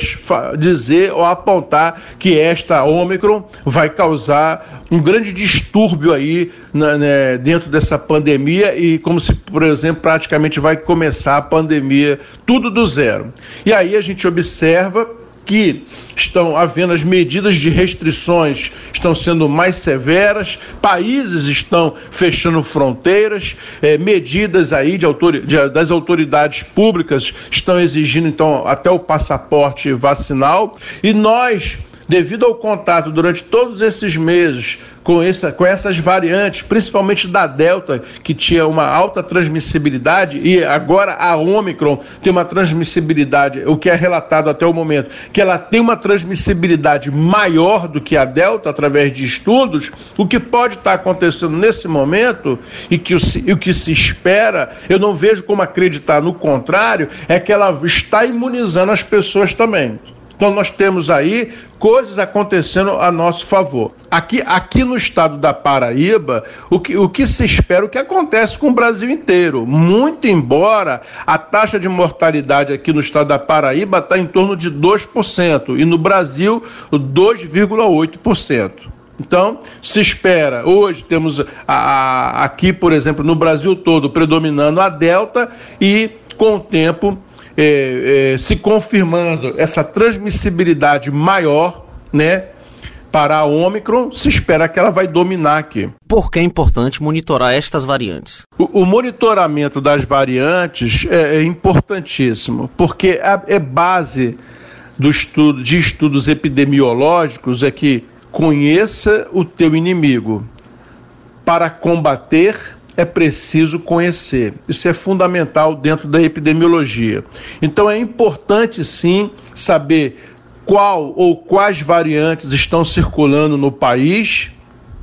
dizer ou apontar que esta Ômicron vai causar um grande distúrbio aí na, né, dentro dessa pandemia e como se, por exemplo, praticamente vai começar a pandemia tudo do zero. E aí a gente observa que estão havendo as medidas de restrições estão sendo mais severas, países estão fechando fronteiras, é, medidas aí de autor, de, das autoridades públicas estão exigindo então até o passaporte vacinal. E nós devido ao contato durante todos esses meses com, essa, com essas variantes, principalmente da Delta, que tinha uma alta transmissibilidade, e agora a Omicron tem uma transmissibilidade, o que é relatado até o momento, que ela tem uma transmissibilidade maior do que a Delta através de estudos, o que pode estar acontecendo nesse momento e que o, o que se espera, eu não vejo como acreditar no contrário, é que ela está imunizando as pessoas também. Então nós temos aí coisas acontecendo a nosso favor. Aqui, aqui no estado da Paraíba, o que, o que se espera, o que acontece com o Brasil inteiro. Muito embora a taxa de mortalidade aqui no estado da Paraíba está em torno de 2%, e no Brasil 2,8%. Então, se espera, hoje temos a, a, aqui, por exemplo, no Brasil todo, predominando a Delta, e com o tempo é, é, se confirmando essa transmissibilidade maior, né? Para a Ômicron, se espera que ela vai dominar aqui. Por que é importante monitorar estas variantes? O, o monitoramento das variantes é, é importantíssimo, porque é, é base do estudo, de estudos epidemiológicos é que conheça o teu inimigo para combater é preciso conhecer. Isso é fundamental dentro da epidemiologia. Então é importante sim saber qual ou quais variantes estão circulando no país,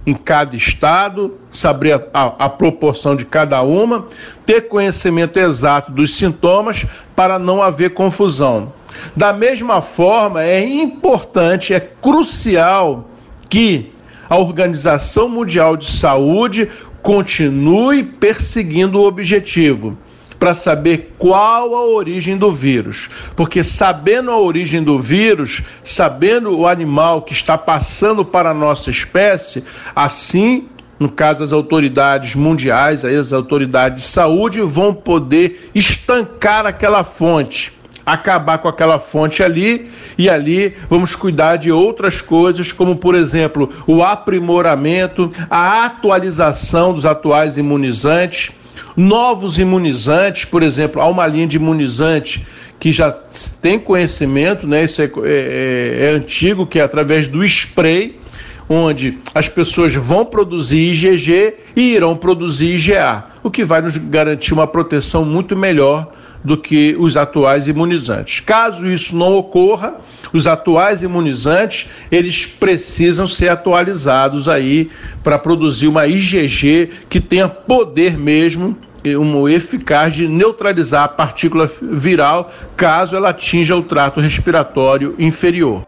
em cada estado, saber a, a, a, proporção de cada uma, ter conhecimento exato dos sintomas para não haver confusão. Da mesma forma, é importante, é crucial que a Organização Mundial de Saúde continue perseguindo o objetivo para saber qual a origem do vírus. Porque sabendo a origem do vírus, sabendo o animal que está passando para a nossa espécie, assim, no caso as autoridades mundiais, as autoridades de saúde vão poder estancar aquela fonte acabar com aquela fonte ali e ali vamos cuidar de outras coisas, como por exemplo o aprimoramento, a atualização dos atuais imunizantes, novos imunizantes, por exemplo, há uma linha de imunizante que já tem conhecimento, né? Isso é, é, é antigo, que é através do spray onde as pessoas vão produzir IgG e irão produzir IgA, o que vai nos garantir uma proteção muito melhor do que os atuais imunizantes. Caso isso não ocorra, os atuais imunizantes, eles precisam ser atualizados aí para produzir uma IgG que tenha poder mesmo um eficaz de neutralizar a partícula viral caso ela atinja o trato respiratório inferior.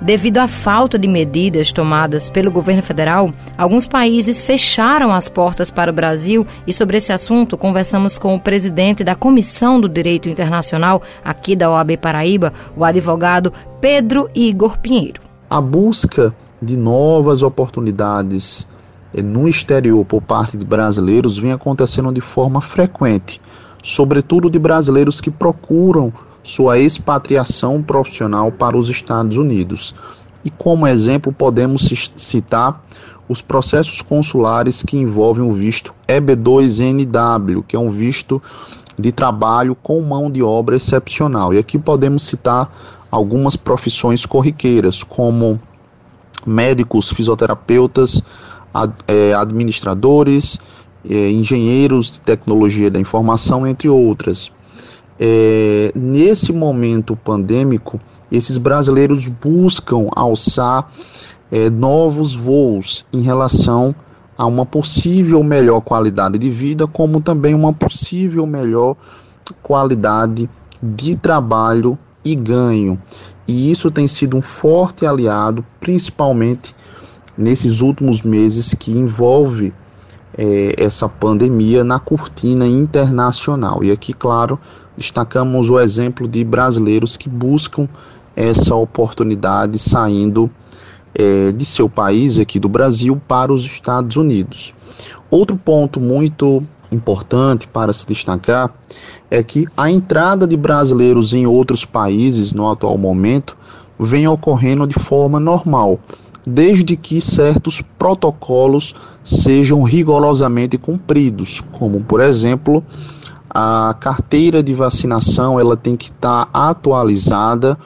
Devido à falta de medidas tomadas pelo governo federal, alguns países fecharam as portas para o Brasil e sobre esse assunto conversamos com o presidente da Comissão do Direito Internacional aqui da OAB Paraíba, o advogado Pedro Igor Pinheiro. A busca de novas oportunidades eh, no exterior por parte de brasileiros vem acontecendo de forma frequente, sobretudo de brasileiros que procuram sua expatriação profissional para os Estados Unidos. E como exemplo, podemos citar os processos consulares que envolvem o visto EB2NW, que é um visto de trabalho com mão de obra excepcional. E aqui podemos citar algumas profissões corriqueiras, como médicos, fisioterapeutas, é, administradores, é, engenheiros de tecnologia da informação, entre outras é, nesse momento pandêmico, esses brasileiros buscam alçar é, novos voos em relação a uma possível melhor qualidade de vida, como também uma possível melhor qualidade de trabalho e ganho. E isso tem sido um forte aliado, principalmente nesses últimos meses, que envolve é, essa pandemia na cortina internacional. E aqui, claro, destacamos o exemplo de brasileiros que buscam essa oportunidade saindo é, de seu país, aqui do Brasil, para os Estados Unidos. Outro ponto muito importante para se destacar é que a entrada de brasileiros em outros países no atual momento vem ocorrendo de forma normal, desde que certos protocolos sejam rigorosamente cumpridos, como por exemplo a carteira de vacinação ela tem que estar tá atualizada,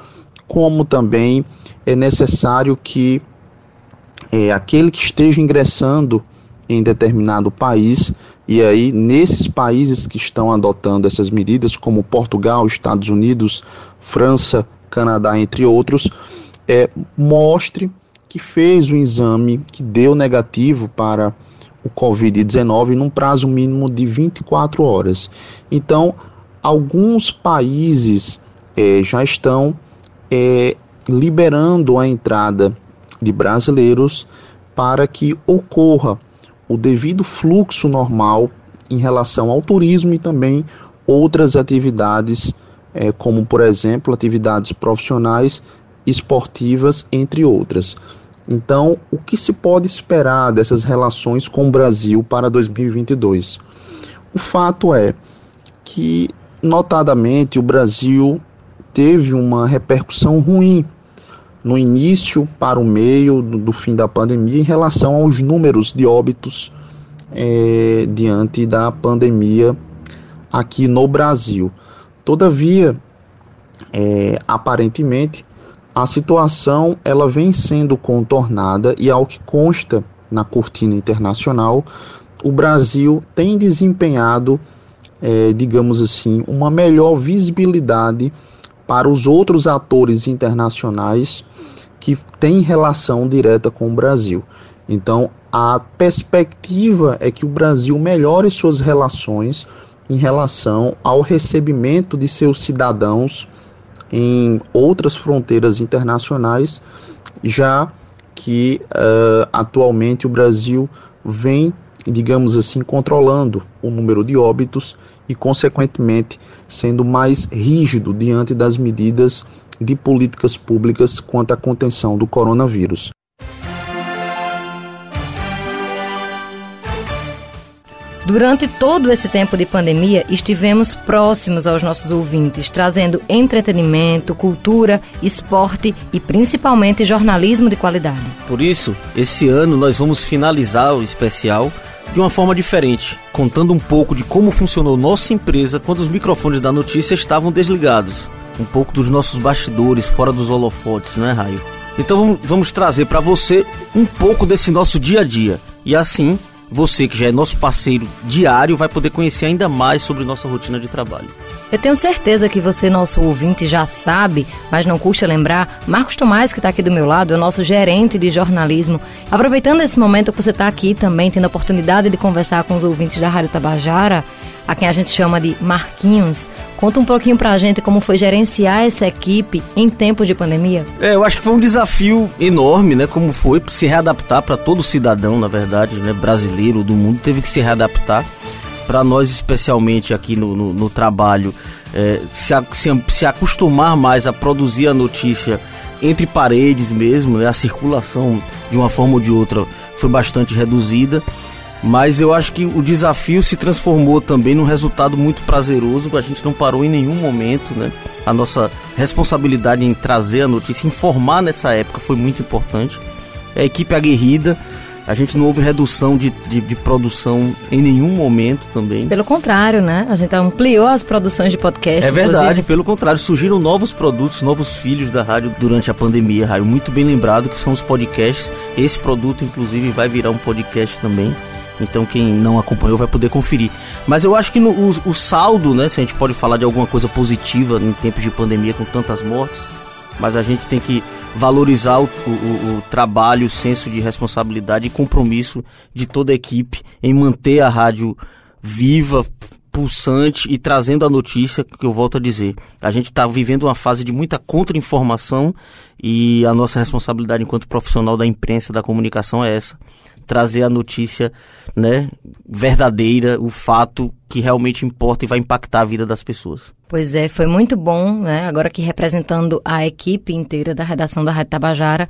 como também é necessário que é, aquele que esteja ingressando em determinado país, e aí nesses países que estão adotando essas medidas, como Portugal, Estados Unidos, França, Canadá, entre outros, é, mostre que fez o exame que deu negativo para o Covid-19 num prazo mínimo de 24 horas. Então, alguns países é, já estão é, liberando a entrada de brasileiros para que ocorra o devido fluxo normal em relação ao turismo e também outras atividades, é, como por exemplo atividades profissionais, esportivas, entre outras. Então, o que se pode esperar dessas relações com o Brasil para 2022? O fato é que, notadamente, o Brasil teve uma repercussão ruim no início para o meio do, fim da pandemia em relação aos números de óbitos é, diante da pandemia aqui no Brasil. Todavia, é, aparentemente, a situação ela vem sendo contornada e ao que consta na cortina internacional, o Brasil tem desempenhado, é, digamos assim, uma melhor visibilidade para os outros atores internacionais que têm relação direta com o Brasil. Então, a perspectiva é que o Brasil melhore suas relações em relação ao recebimento de seus cidadãos em outras fronteiras internacionais, já que uh, atualmente o Brasil vem, digamos assim, controlando o número de óbitos e, consequentemente, sendo mais rígido diante das medidas de políticas públicas quanto à contenção do coronavírus. Durante todo esse tempo de pandemia, estivemos próximos aos nossos ouvintes, trazendo entretenimento, cultura, esporte e principalmente jornalismo de qualidade. Por isso, esse ano nós vamos finalizar o especial de uma forma diferente, contando um pouco de como funcionou nossa empresa quando os microfones da notícia estavam desligados. Um pouco dos nossos bastidores, fora dos holofotes, não é, Raio? Então vamos trazer para você um pouco desse nosso dia a dia. E assim, você que já é nosso parceiro diário vai poder conhecer ainda mais sobre nossa rotina de trabalho. Eu tenho certeza que você, nosso ouvinte, já sabe, mas não custa lembrar. Marcos Tomás, que está aqui do meu lado, é o nosso gerente de jornalismo. Aproveitando esse momento que você está aqui também, tendo a oportunidade de conversar com os ouvintes da Rádio Tabajara, a quem a gente chama de Marquinhos. Conta um pouquinho pra gente como foi gerenciar essa equipe em tempos de pandemia. É, eu acho que foi um desafio enorme, né? Como foi se readaptar para todo cidadão, na verdade, né? Brasileiro do mundo teve que se readaptar. Para nós, especialmente aqui no, no, no trabalho, é, se, se, se acostumar mais a produzir a notícia entre paredes mesmo, né? A circulação de uma forma ou de outra foi bastante reduzida mas eu acho que o desafio se transformou também num resultado muito prazeroso, a gente não parou em nenhum momento, né? A nossa responsabilidade em trazer a notícia, informar nessa época foi muito importante. A equipe aguerrida, a gente não houve redução de, de, de, produção em nenhum momento também. Pelo contrário, né? A gente ampliou as produções de podcast. É verdade, inclusive. pelo contrário, surgiram novos produtos, novos filhos da rádio durante a pandemia, Rádio. Muito bem lembrado que são os podcasts. Esse produto, inclusive, vai virar um podcast também. Então quem não acompanhou vai poder conferir. Mas eu acho que no, o, o, saldo, né? Se a gente pode falar de alguma coisa positiva em tempos de pandemia com tantas mortes, mas a gente tem que valorizar o, o, o trabalho, o senso de responsabilidade e compromisso de toda a equipe em manter a rádio viva, pulsante e trazendo a notícia que eu volto a dizer. A gente está vivendo uma fase de muita contra-informação e a nossa responsabilidade enquanto profissional da imprensa, da comunicação é essa trazer a notícia, né, verdadeira, o fato que realmente importa e vai impactar a vida das pessoas. Pois é, foi muito bom, né, agora que representando a equipe inteira da redação da Rádio Tabajara,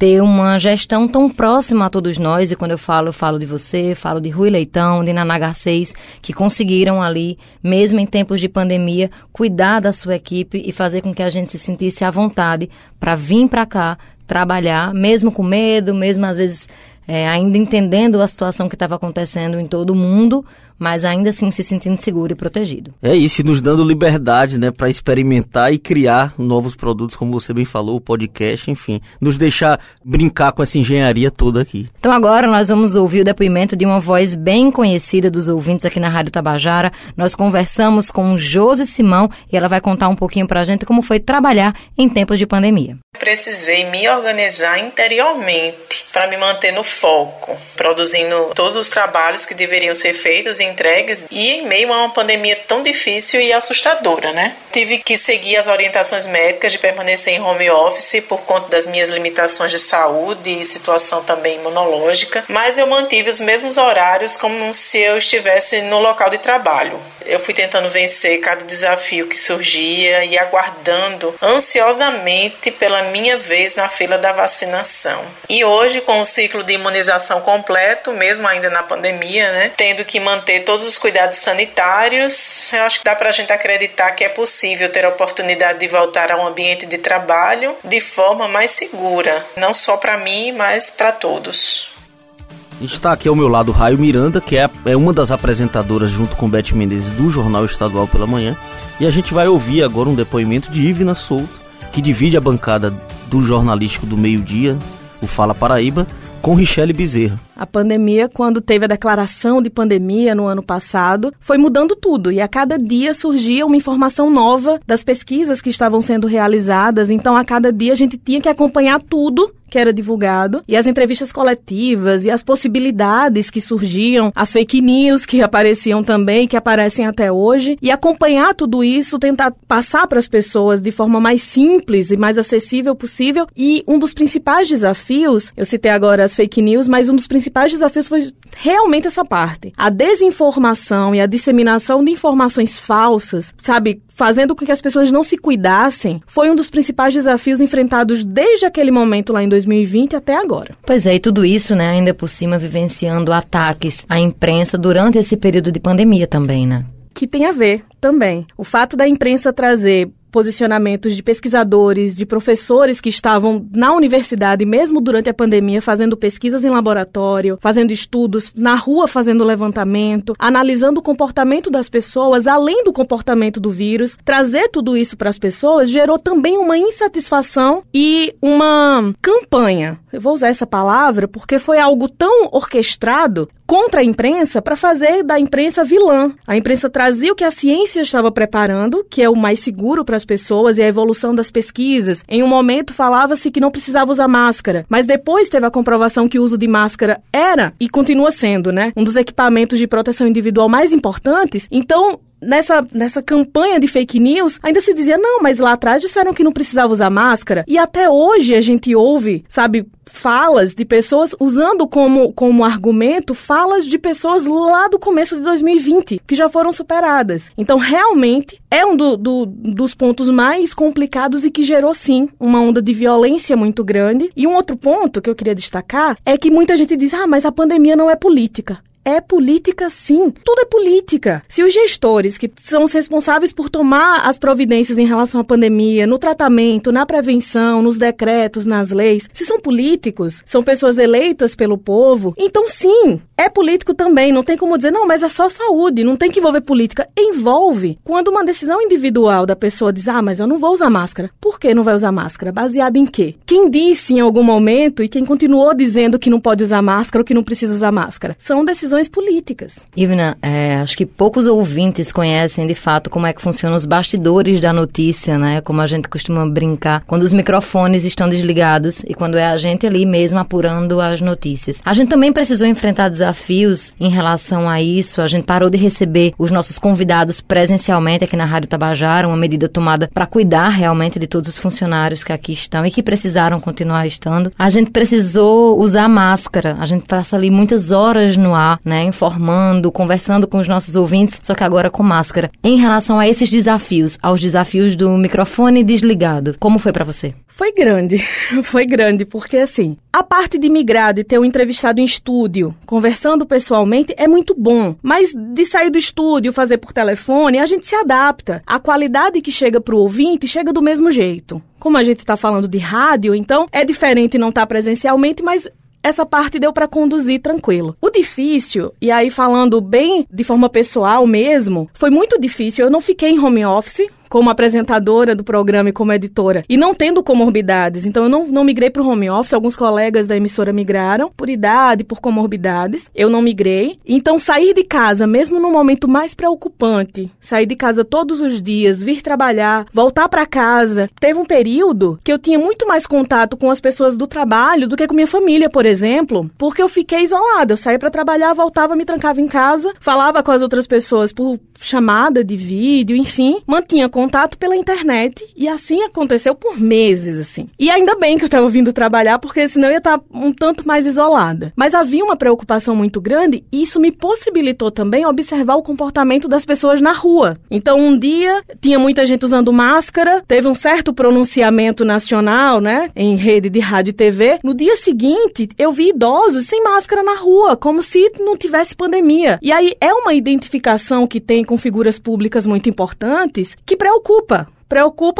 ter uma gestão tão próxima a todos nós, e quando eu falo, eu falo de você, falo de Rui Leitão, de Naná Garcês, que conseguiram ali, mesmo em tempos de pandemia, cuidar da sua equipe e fazer com que a gente se sentisse à vontade para vir para cá trabalhar, mesmo com medo, mesmo às vezes é, ainda entendendo a situação que estava acontecendo em todo o mundo, mas ainda assim se sentindo seguro e protegido. É isso, e nos dando liberdade, né, para experimentar e criar novos produtos, como você bem falou, o podcast, enfim, nos deixar brincar com essa engenharia toda aqui. Então agora nós vamos ouvir o depoimento de uma voz bem conhecida dos ouvintes aqui na Rádio Tabajara. Nós conversamos com Josi Simão e ela vai contar um pouquinho para a gente como foi trabalhar em tempos de pandemia. Precisei me organizar interiormente para me manter no foco, produzindo todos os trabalhos que deveriam ser feitos em entregues e em meio a uma pandemia tão difícil e assustadora, né? Tive que seguir as orientações médicas de permanecer em home office por conta das minhas limitações de saúde e situação também imunológica, mas eu mantive os mesmos horários como se eu estivesse no local de trabalho. Eu fui tentando vencer cada desafio que surgia e aguardando ansiosamente pela minha vez na fila da vacinação. E hoje, com o ciclo de imunização completo, mesmo ainda na pandemia, né, tendo que manter todos os cuidados sanitários, eu acho que dá para a gente acreditar que é possível ter a oportunidade de voltar a um ambiente de trabalho de forma mais segura, não só para mim, mas para todos. Está aqui ao meu lado Raio Miranda, que é, é uma das apresentadoras junto com Beth Menezes do Jornal Estadual pela Manhã. E a gente vai ouvir agora um depoimento de Ivna Souto, que divide a bancada do jornalístico do meio-dia, o Fala Paraíba, com Richelle Bezerra. A pandemia, quando teve a declaração de pandemia no ano passado, foi mudando tudo e a cada dia surgia uma informação nova das pesquisas que estavam sendo realizadas. Então, a cada dia a gente tinha que acompanhar tudo que era divulgado, e as entrevistas coletivas e as possibilidades que surgiam, as fake news que apareciam também, que aparecem até hoje, e acompanhar tudo isso, tentar passar para as pessoas de forma mais simples e mais acessível possível. E um dos principais desafios, eu citei agora as fake news, mas um dos principais desafios foi realmente essa parte. A desinformação e a disseminação de informações falsas, sabe, fazendo com que as pessoas não se cuidassem, foi um dos principais desafios enfrentados desde aquele momento lá em 2020 até agora. Pois é, e tudo isso, né, ainda por cima vivenciando ataques à imprensa durante esse período de pandemia também, né? Que tem a ver também. O fato da imprensa trazer posicionamentos de pesquisadores, de professores que estavam na universidade, mesmo durante a pandemia, fazendo pesquisas em laboratório, fazendo estudos, na rua fazendo levantamento, analisando o comportamento das pessoas, além do comportamento do vírus. Trazer tudo isso para as pessoas gerou também uma insatisfação e uma campanha. Eu vou usar essa palavra porque foi algo tão orquestrado contra a imprensa para fazer da imprensa vilã. A imprensa trazia o que a ciência estava preparando, que é o mais seguro para as pessoas e a evolução das pesquisas. Em um momento falava-se que não precisava usar máscara, mas depois teve a comprovação que o uso de máscara era e continua sendo, né, um dos equipamentos de proteção individual mais importantes. Então, nessa, nessa campanha de fake news, ainda se dizia, não, mas lá atrás disseram que não precisava usar máscara. E até hoje a gente ouve, sabe, falas de pessoas usando como, como argumento falas de pessoas lá do começo de 2020, que já foram superadas. Então, realmente, é um do, do, dos pontos mais complicados e que gerou, sim, uma onda de violência muito grande. E um outro ponto que eu queria destacar é que muita gente diz, ah, mas a pandemia não é política é política sim. Tudo é política. Se os gestores que são os responsáveis por tomar as providências em relação à pandemia, no tratamento, na prevenção, nos decretos, nas leis, se são políticos, são pessoas eleitas pelo povo, então sim, é político também. Não tem como dizer, não, mas é só saúde, não tem que envolver política. Envolve. Quando uma decisão individual da pessoa diz, ah, mas eu não vou usar máscara. Por que não vai usar máscara? Baseado em quê? Quem disse em algum momento e quem continuou dizendo que não pode usar máscara ou que não precisa usar máscara? São decisões decisões políticas. Ivna, é, acho que poucos ouvintes conhecem de fato como é que funcionam os bastidores da notícia, né? Como a gente costuma brincar, quando os microfones estão desligados e quando é a gente ali mesmo apurando as notícias. A gente também precisou enfrentar desafios em relação a isso. A gente parou de receber os nossos convidados presencialmente aqui na Rádio Tabajara, uma medida tomada para cuidar realmente de todos os funcionários que aqui estão e que precisaram continuar estando. A gente precisou usar máscara. A gente passa ali muitas horas no ar né, informando, conversando com os nossos ouvintes, só que agora com máscara. Em relação a esses desafios, aos desafios do microfone desligado, como foi para você? Foi grande, foi grande, porque assim, a parte de migrar, de ter um entrevistado em estúdio, conversando pessoalmente, é muito bom. Mas de sair do estúdio, fazer por telefone, a gente se adapta. A qualidade que chega para o ouvinte chega do mesmo jeito. Como a gente está falando de rádio, então é diferente não estar tá presencialmente, mas essa parte deu para conduzir tranquilo. O difícil, e aí falando bem de forma pessoal mesmo, foi muito difícil. Eu não fiquei em home office, como apresentadora do programa e como editora, e não tendo comorbidades. Então, eu não, não migrei para o home office. Alguns colegas da emissora migraram por idade, por comorbidades. Eu não migrei. Então, sair de casa, mesmo no momento mais preocupante, sair de casa todos os dias, vir trabalhar, voltar para casa. Teve um período que eu tinha muito mais contato com as pessoas do trabalho do que com minha família, por exemplo, porque eu fiquei isolada. Eu saía para trabalhar, voltava, me trancava em casa, falava com as outras pessoas por chamada de vídeo, enfim, mantinha contato pela internet e assim aconteceu por meses, assim. E ainda bem que eu estava vindo trabalhar, porque senão eu ia estar um tanto mais isolada. Mas havia uma preocupação muito grande e isso me possibilitou também observar o comportamento das pessoas na rua. Então, um dia tinha muita gente usando máscara, teve um certo pronunciamento nacional, né, em rede de rádio e TV. No dia seguinte, eu vi idosos sem máscara na rua, como se não tivesse pandemia. E aí é uma identificação que tem com figuras públicas muito importantes que preocupa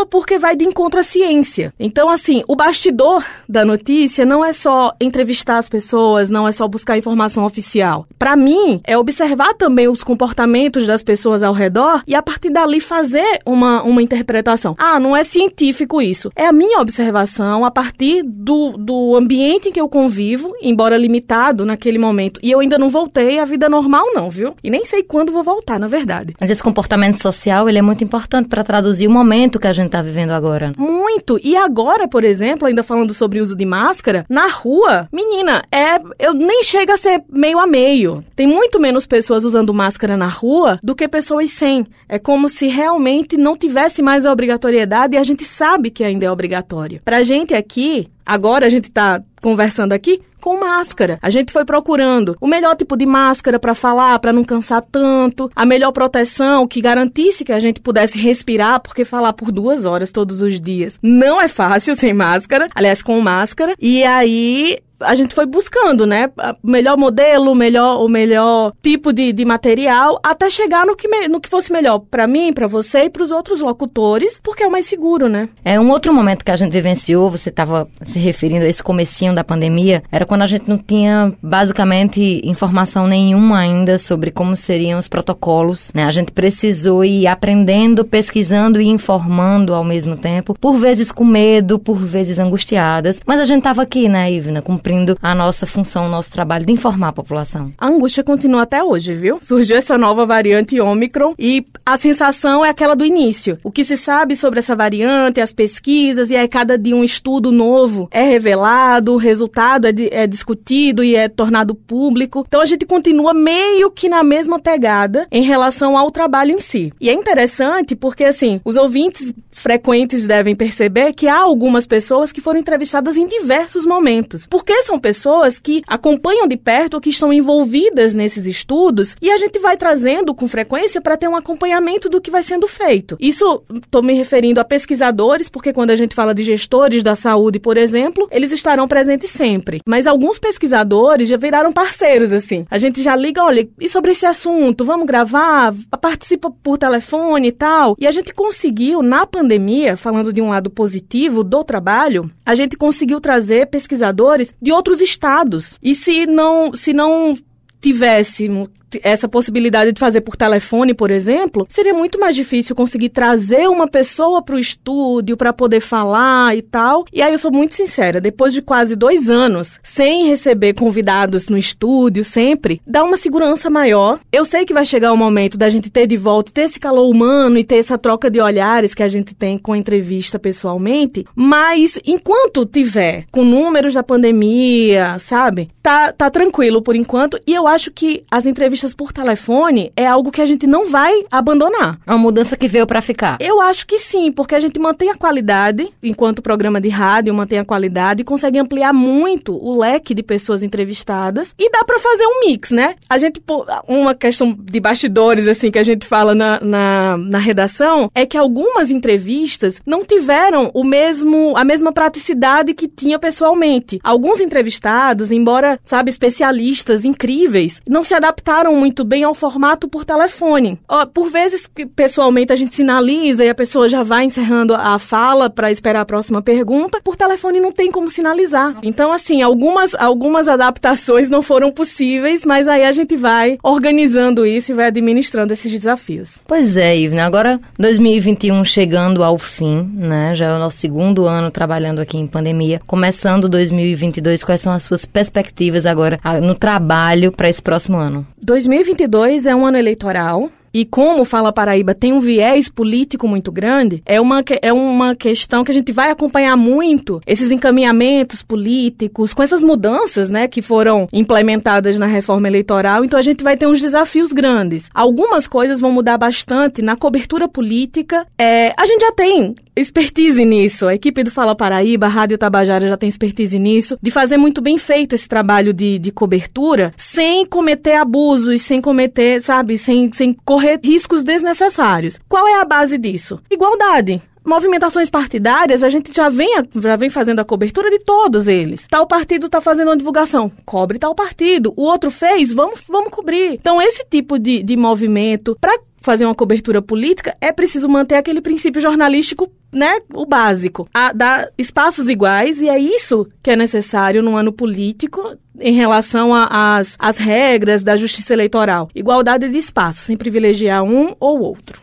porque vai de encontro à ciência. Então, assim, o bastidor da notícia não é só entrevistar as pessoas, não é só buscar informação oficial. Para mim, é observar também os comportamentos das pessoas ao redor e a partir dali fazer uma, uma interpretação. Ah, não é científico isso. É a minha observação a partir do, do ambiente em que eu convivo, embora limitado naquele momento. E eu ainda não voltei à vida normal, não, viu? E nem sei quando vou voltar, na verdade. Mas esse comportamento social, ele é muito importante para traduzir o momento momento que a gente está vivendo agora. Muito. E agora, por exemplo, ainda falando sobre o uso de máscara, na rua, menina, é, eu nem chega a ser meio a meio. Tem muito menos pessoas usando máscara na rua do que pessoas sem. É como se realmente não tivesse mais a obrigatoriedade e a gente sabe que ainda é obrigatório. Pra gente aqui, agora a gente tá conversando aqui, com máscara. A gente foi procurando o melhor tipo de máscara para falar, para não cansar tanto, a melhor proteção que garantisse que a gente pudesse respirar, porque falar por duas horas todos os dias não é fácil sem máscara, aliás, com máscara. E aí a gente foi buscando, né? O melhor modelo, melhor, o melhor tipo de, de material, até chegar no que, me, no que fosse melhor para mim, para você e para os outros locutores, porque é o mais seguro, né? É um outro momento que a gente vivenciou, você estava se referindo a esse comecinho da pandemia, era quando a gente não tinha basicamente informação nenhuma ainda sobre como seriam os protocolos, né? A gente precisou ir aprendendo, pesquisando e informando ao mesmo tempo, por vezes com medo, por vezes angustiadas, mas a gente estava aqui, né, Ivna, cumprindo cumprindo a nossa função, o nosso trabalho de informar a população. A angústia continua até hoje, viu? Surgiu essa nova variante Ômicron e a sensação é aquela do início. O que se sabe sobre essa variante, as pesquisas, e aí cada dia um estudo novo é revelado, o resultado é, de, é discutido e é tornado público. Então a gente continua meio que na mesma pegada em relação ao trabalho em si. E é interessante porque, assim, os ouvintes frequentes devem perceber que há algumas pessoas que foram entrevistadas em diversos momentos. São pessoas que acompanham de perto que estão envolvidas nesses estudos e a gente vai trazendo com frequência para ter um acompanhamento do que vai sendo feito. Isso estou me referindo a pesquisadores, porque quando a gente fala de gestores da saúde, por exemplo, eles estarão presentes sempre. Mas alguns pesquisadores já viraram parceiros, assim. A gente já liga, olha, e sobre esse assunto? Vamos gravar? Participa por telefone e tal? E a gente conseguiu, na pandemia, falando de um lado positivo do trabalho, a gente conseguiu trazer pesquisadores de outros estados. E se não, se não tivesse essa possibilidade de fazer por telefone, por exemplo, seria muito mais difícil conseguir trazer uma pessoa para o estúdio para poder falar e tal. E aí eu sou muito sincera, depois de quase dois anos sem receber convidados no estúdio sempre, dá uma segurança maior. Eu sei que vai chegar o momento da gente ter de volta, ter esse calor humano e ter essa troca de olhares que a gente tem com a entrevista pessoalmente, mas enquanto tiver com números da pandemia, sabe? Tá, tá tranquilo por enquanto e eu acho que as entrevistas entrevistas por telefone é algo que a gente não vai abandonar. É uma mudança que veio para ficar. Eu acho que sim, porque a gente mantém a qualidade, enquanto programa de rádio mantém a qualidade e consegue ampliar muito o leque de pessoas entrevistadas e dá para fazer um mix, né? A gente, uma questão de bastidores, assim, que a gente fala na, na, na redação, é que algumas entrevistas não tiveram o mesmo, a mesma praticidade que tinha pessoalmente. Alguns entrevistados, embora, sabe, especialistas incríveis, não se adaptaram muito bem ao formato por telefone. Por vezes, pessoalmente, a gente sinaliza e a pessoa já vai encerrando a fala para esperar a próxima pergunta. Por telefone não tem como sinalizar. Então, assim, algumas, algumas adaptações não foram possíveis, mas aí a gente vai organizando isso e vai administrando esses desafios. Pois é, Ivna. Agora, 2021 chegando ao fim, né? Já é o nosso segundo ano trabalhando aqui em pandemia. Começando 2022, quais são as suas perspectivas agora ah, no trabalho para esse próximo ano? 2022 é um ano eleitoral e como Fala Paraíba tem um viés político muito grande, é uma, é uma questão que a gente vai acompanhar muito esses encaminhamentos políticos, com essas mudanças, né, que foram implementadas na reforma eleitoral, então a gente vai ter uns desafios grandes. Algumas coisas vão mudar bastante na cobertura política. É, a gente já tem expertise nisso. A equipe do Fala Paraíba, a Rádio Tabajara já tem expertise nisso, de fazer muito bem feito esse trabalho de, de cobertura, sem cometer abusos, sem cometer, sabe, sem, sem correr riscos desnecessários. Qual é a base disso? Igualdade movimentações partidárias, a gente já vem, já vem fazendo a cobertura de todos eles. Tal partido está fazendo uma divulgação, cobre tal partido. O outro fez, vamos, vamos cobrir. Então, esse tipo de, de movimento, para fazer uma cobertura política, é preciso manter aquele princípio jornalístico, né, o básico, a dar espaços iguais e é isso que é necessário no ano político em relação às as regras da justiça eleitoral. Igualdade de espaço, sem privilegiar um ou outro.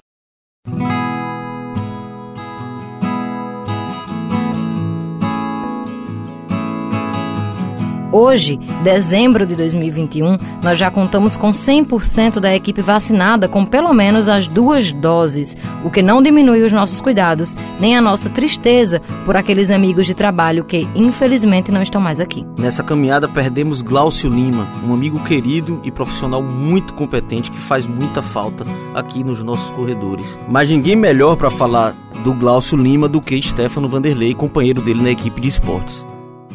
Hoje, dezembro de 2021, nós já contamos com 100% da equipe vacinada com pelo menos as duas doses, o que não diminui os nossos cuidados, nem a nossa tristeza por aqueles amigos de trabalho que, infelizmente, não estão mais aqui. Nessa caminhada, perdemos Glaucio Lima, um amigo querido e profissional muito competente que faz muita falta aqui nos nossos corredores. Mas ninguém melhor para falar do Glaucio Lima do que Stefano Vanderlei, companheiro dele na equipe de esportes.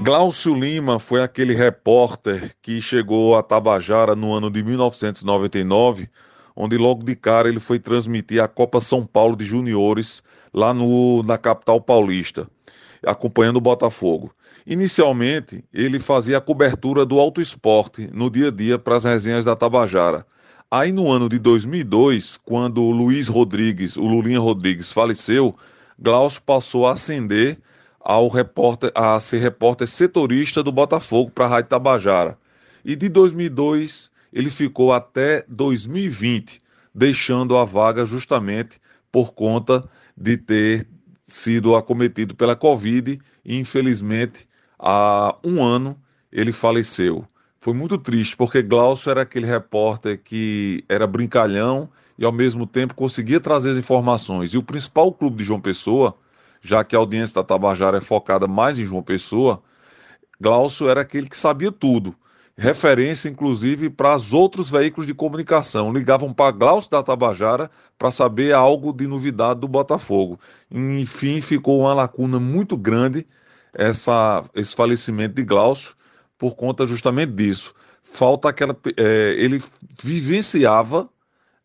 Glaucio Lima foi aquele repórter que chegou a Tabajara no ano de 1999, onde logo de cara ele foi transmitir a Copa São Paulo de Juniores lá no, na capital paulista, acompanhando o Botafogo. Inicialmente, ele fazia a cobertura do auto esporte no dia a dia para as resenhas da Tabajara. Aí no ano de 2002, quando o Luiz Rodrigues, o Lulinha Rodrigues, faleceu, Glaucio passou a ascender ao repórter, a ser repórter setorista do Botafogo para a Rádio Tabajara. E de 2002 ele ficou até 2020, deixando a vaga justamente por conta de ter sido acometido pela Covid e infelizmente há um ano ele faleceu. Foi muito triste porque Glaucio era aquele repórter que era brincalhão e ao mesmo tempo conseguia trazer as informações. E o principal clube de João Pessoa já que a audiência da Tabajara é focada mais em João Pessoa, Glaucio era aquele que sabia tudo. Referência, inclusive, para os outros veículos de comunicação. Ligavam para Glaucio da Tabajara para saber algo de novidade do Botafogo. Enfim, ficou uma lacuna muito grande essa, esse falecimento de Glaucio por conta justamente disso. Falta aquela. É, ele vivenciava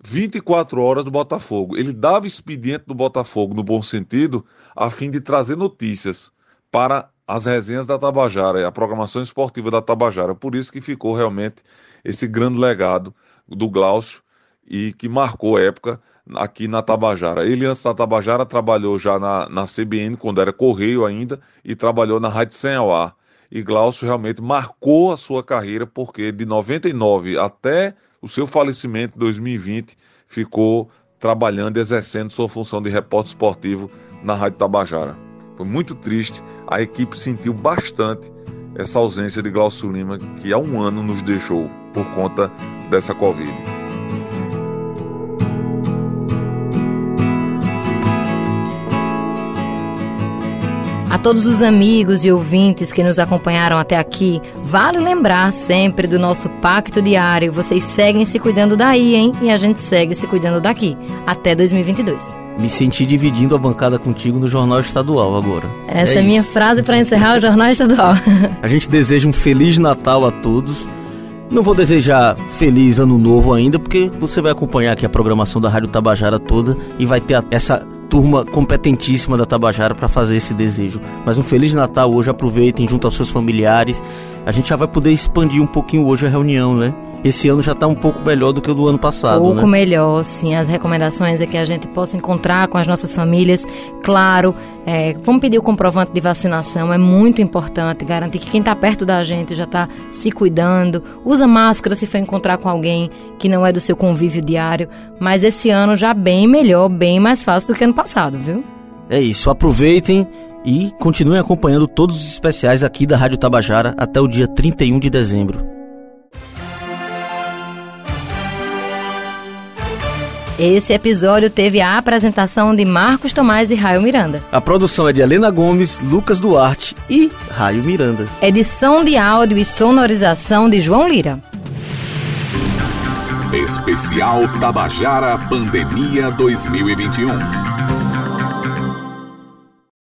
24 horas do Botafogo. Ele dava expediente do Botafogo, no bom sentido, a fim de trazer notícias para as resenhas da Tabajara, a programação esportiva da Tabajara. Por isso que ficou realmente esse grande legado do Glaucio e que marcou época aqui na Tabajara. Ele, antes da Tabajara, trabalhou já na, na CBN, quando era Correio ainda, e trabalhou na Rádio Sem ao Ar. E Glaucio realmente marcou a sua carreira, porque de 99 até o seu falecimento em 2020 ficou trabalhando exercendo sua função de repórter esportivo na Rádio Tabajara. Foi muito triste, a equipe sentiu bastante essa ausência de Glaucio Lima, que há um ano nos deixou por conta dessa Covid. A todos os amigos e ouvintes que nos acompanharam até aqui, vale lembrar sempre do nosso pacto diário. Vocês seguem se cuidando daí, hein? E a gente segue se cuidando daqui. Até 2022. Me senti dividindo a bancada contigo no Jornal Estadual agora. Essa é, é a minha frase para encerrar o Jornal Estadual. a gente deseja um Feliz Natal a todos. Não vou desejar feliz ano novo ainda, porque você vai acompanhar aqui a programação da Rádio Tabajara toda e vai ter essa turma competentíssima da Tabajara para fazer esse desejo. Mas um Feliz Natal hoje, aproveitem junto aos seus familiares. A gente já vai poder expandir um pouquinho hoje a reunião, né? esse ano já está um pouco melhor do que o do ano passado. Um pouco né? melhor, sim. As recomendações é que a gente possa encontrar com as nossas famílias. Claro, é, vamos pedir o comprovante de vacinação, é muito importante. Garantir que quem está perto da gente já está se cuidando. Usa máscara se for encontrar com alguém que não é do seu convívio diário. Mas esse ano já bem melhor, bem mais fácil do que ano passado, viu? É isso, aproveitem e continuem acompanhando todos os especiais aqui da Rádio Tabajara até o dia 31 de dezembro. Esse episódio teve a apresentação de Marcos Tomás e Raio Miranda. A produção é de Helena Gomes, Lucas Duarte e Raio Miranda. Edição de áudio e sonorização de João Lira. Especial Tabajara Pandemia 2021.